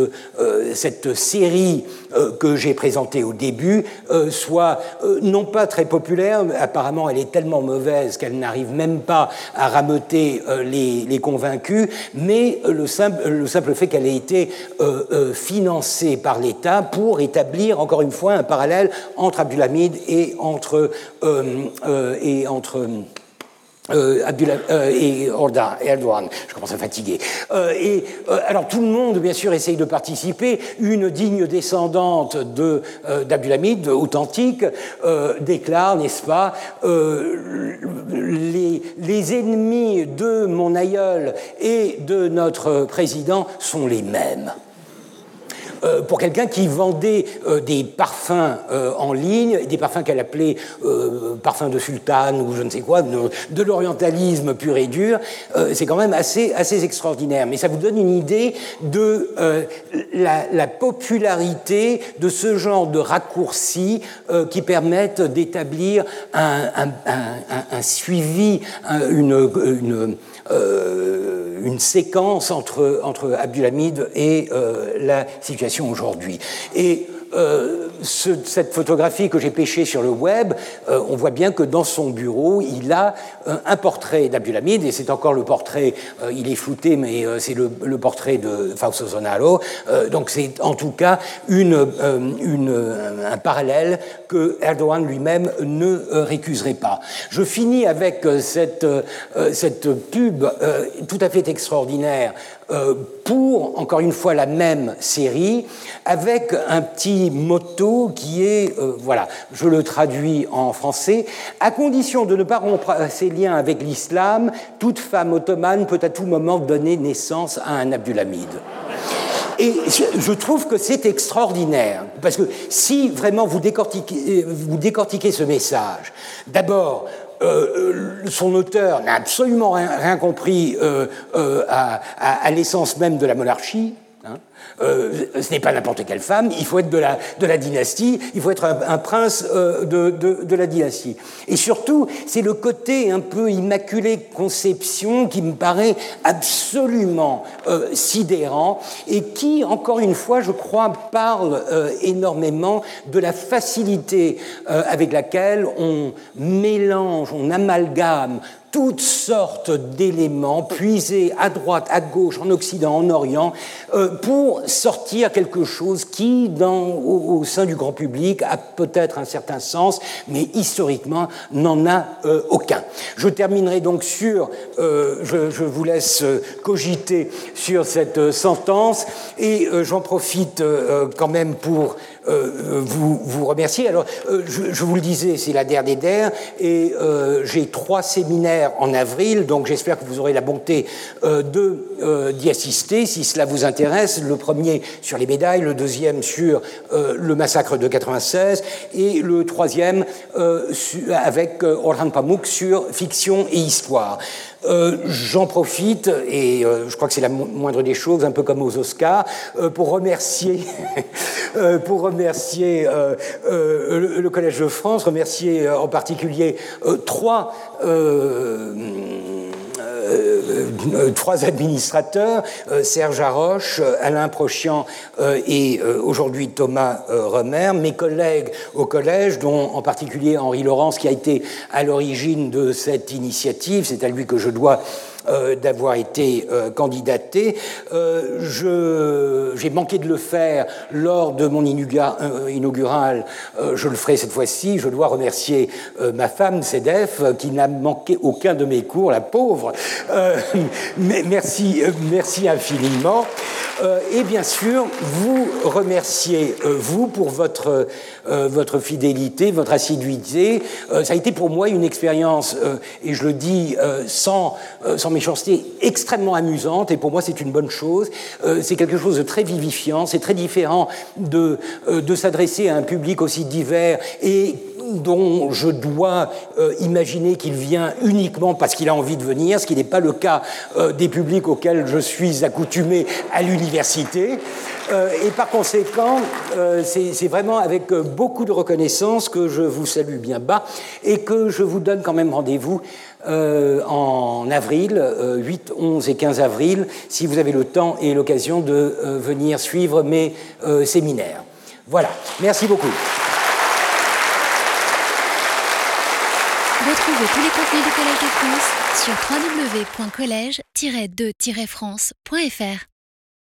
cette série que j'ai présentée au début soit non pas très populaire, apparemment elle est tellement mauvaise qu'elle n'arrive même pas à rameuter les, les convaincus, mais le simple, le simple fait qu'elle ait été financée par l'État pour établir, encore une fois, un parallèle entre Abdulhamid et entre, euh, euh, et entre euh, et Erdogan. Je commence à fatiguer. Et alors tout le monde, bien sûr, essaye de participer. Une digne descendante de d'Abdulhamid, authentique, déclare, n'est-ce pas, les, les ennemis de mon aïeul et de notre président sont les mêmes. Pour quelqu'un qui vendait des parfums en ligne, des parfums qu'elle appelait parfums de sultane ou je ne sais quoi, de, l'orientalisme pur et dur, c'est quand même assez, assez extraordinaire. Mais ça vous donne une idée de la, popularité de ce genre de raccourcis qui permettent d'établir un, suivi, une, euh, une, séquence entre, entre Abdulhamid et euh, la situation aujourd'hui. Et euh, cette photographie que j'ai pêchée sur le web, euh, on voit bien que dans son bureau, il a euh, un portrait d'Abdulhamid, et c'est encore le portrait, il est flouté, mais c'est le, portrait de Fausto Zonalo. donc c'est en tout cas une, une, un parallèle que Erdogan lui-même ne récuserait pas. Je finis avec cette, cette pub tout à fait extraordinaire euh, pour, encore une fois, la même série, avec un petit motto qui est, euh, voilà, je le traduis en français, à condition de ne pas rompre ses liens avec l'islam, toute femme ottomane peut à tout moment donner naissance à un Abdulhamid. Et je trouve que c'est extraordinaire, parce que si vraiment vous décortiquez, vous décortiquez ce message, d'abord, euh, son auteur n'a absolument rien, compris euh, euh, à, à l'essence même de la monarchie. Hein. Euh, ce n'est pas n'importe quelle femme, il faut être de la, de la dynastie, il faut être un, prince euh, de, de, la dynastie. Et surtout, c'est le côté un peu immaculé conception qui me paraît absolument euh, sidérant et qui, encore une fois, je crois, parle énormément de la facilité avec laquelle on mélange, on amalgame toutes sortes d'éléments puisés à droite, à gauche, en Occident, en Orient, euh, sortir quelque chose qui, au, sein du grand public, a peut-être un certain sens, mais historiquement n'en a euh, aucun. Je terminerai donc sur, euh, je, je, vous laisse cogiter sur cette sentence, et j'en profite quand même pour euh, vous, vous remercier. Alors, euh, je, vous le disais, c'est la der des der, et euh, j'ai trois séminaires en avril, donc j'espère que vous aurez la bonté de d'y assister si cela vous intéresse. Le premier sur les médailles, le deuxième sur le massacre de 96, et le troisième avec Orhan Pamuk sur fiction et histoire. Euh, j'en profite, et euh, je crois que c'est la moindre des choses, un peu comme aux Oscars, euh, pour remercier, pour remercier le, Collège de France, remercier en particulier trois trois administrateurs, euh, Serge Haroche, euh, Alain Prochian et aujourd'hui Thomas Remer, mes collègues au collège, dont en particulier Henri Laurence, qui a été à l'origine de cette initiative, c'est à lui que je dois euh, d'avoir été euh, candidaté. Euh, j'ai manqué de le faire lors de mon inaugural. je le ferai cette fois-ci. Je dois remercier ma femme, Cédef, qui n'a manqué aucun de mes cours, la pauvre. mais merci, merci infiniment. et bien sûr, vous remercier, vous, pour votre, votre fidélité, votre assiduité. ça a été pour moi une expérience, et je le dis sans, sans méchanceté extrêmement amusante, et pour moi c'est une bonne chose. Euh, c'est quelque chose de très vivifiant, c'est très différent de, euh, de s'adresser à un public aussi divers et dont je dois euh, imaginer qu'il vient uniquement parce qu'il a envie de venir, ce qui n'est pas le cas des publics auxquels je suis accoutumé à l'université. et par conséquent, c'est vraiment avec beaucoup de reconnaissance que je vous salue bien bas et que je vous donne quand même rendez-vous euh, en avril, 8, euh, 11 et 15 avril, si vous avez le temps et l'occasion de euh, venir suivre mes séminaires. Voilà, merci beaucoup. Retrouvez tous les contenus du Collège de France sur www.colège-2-france.fr.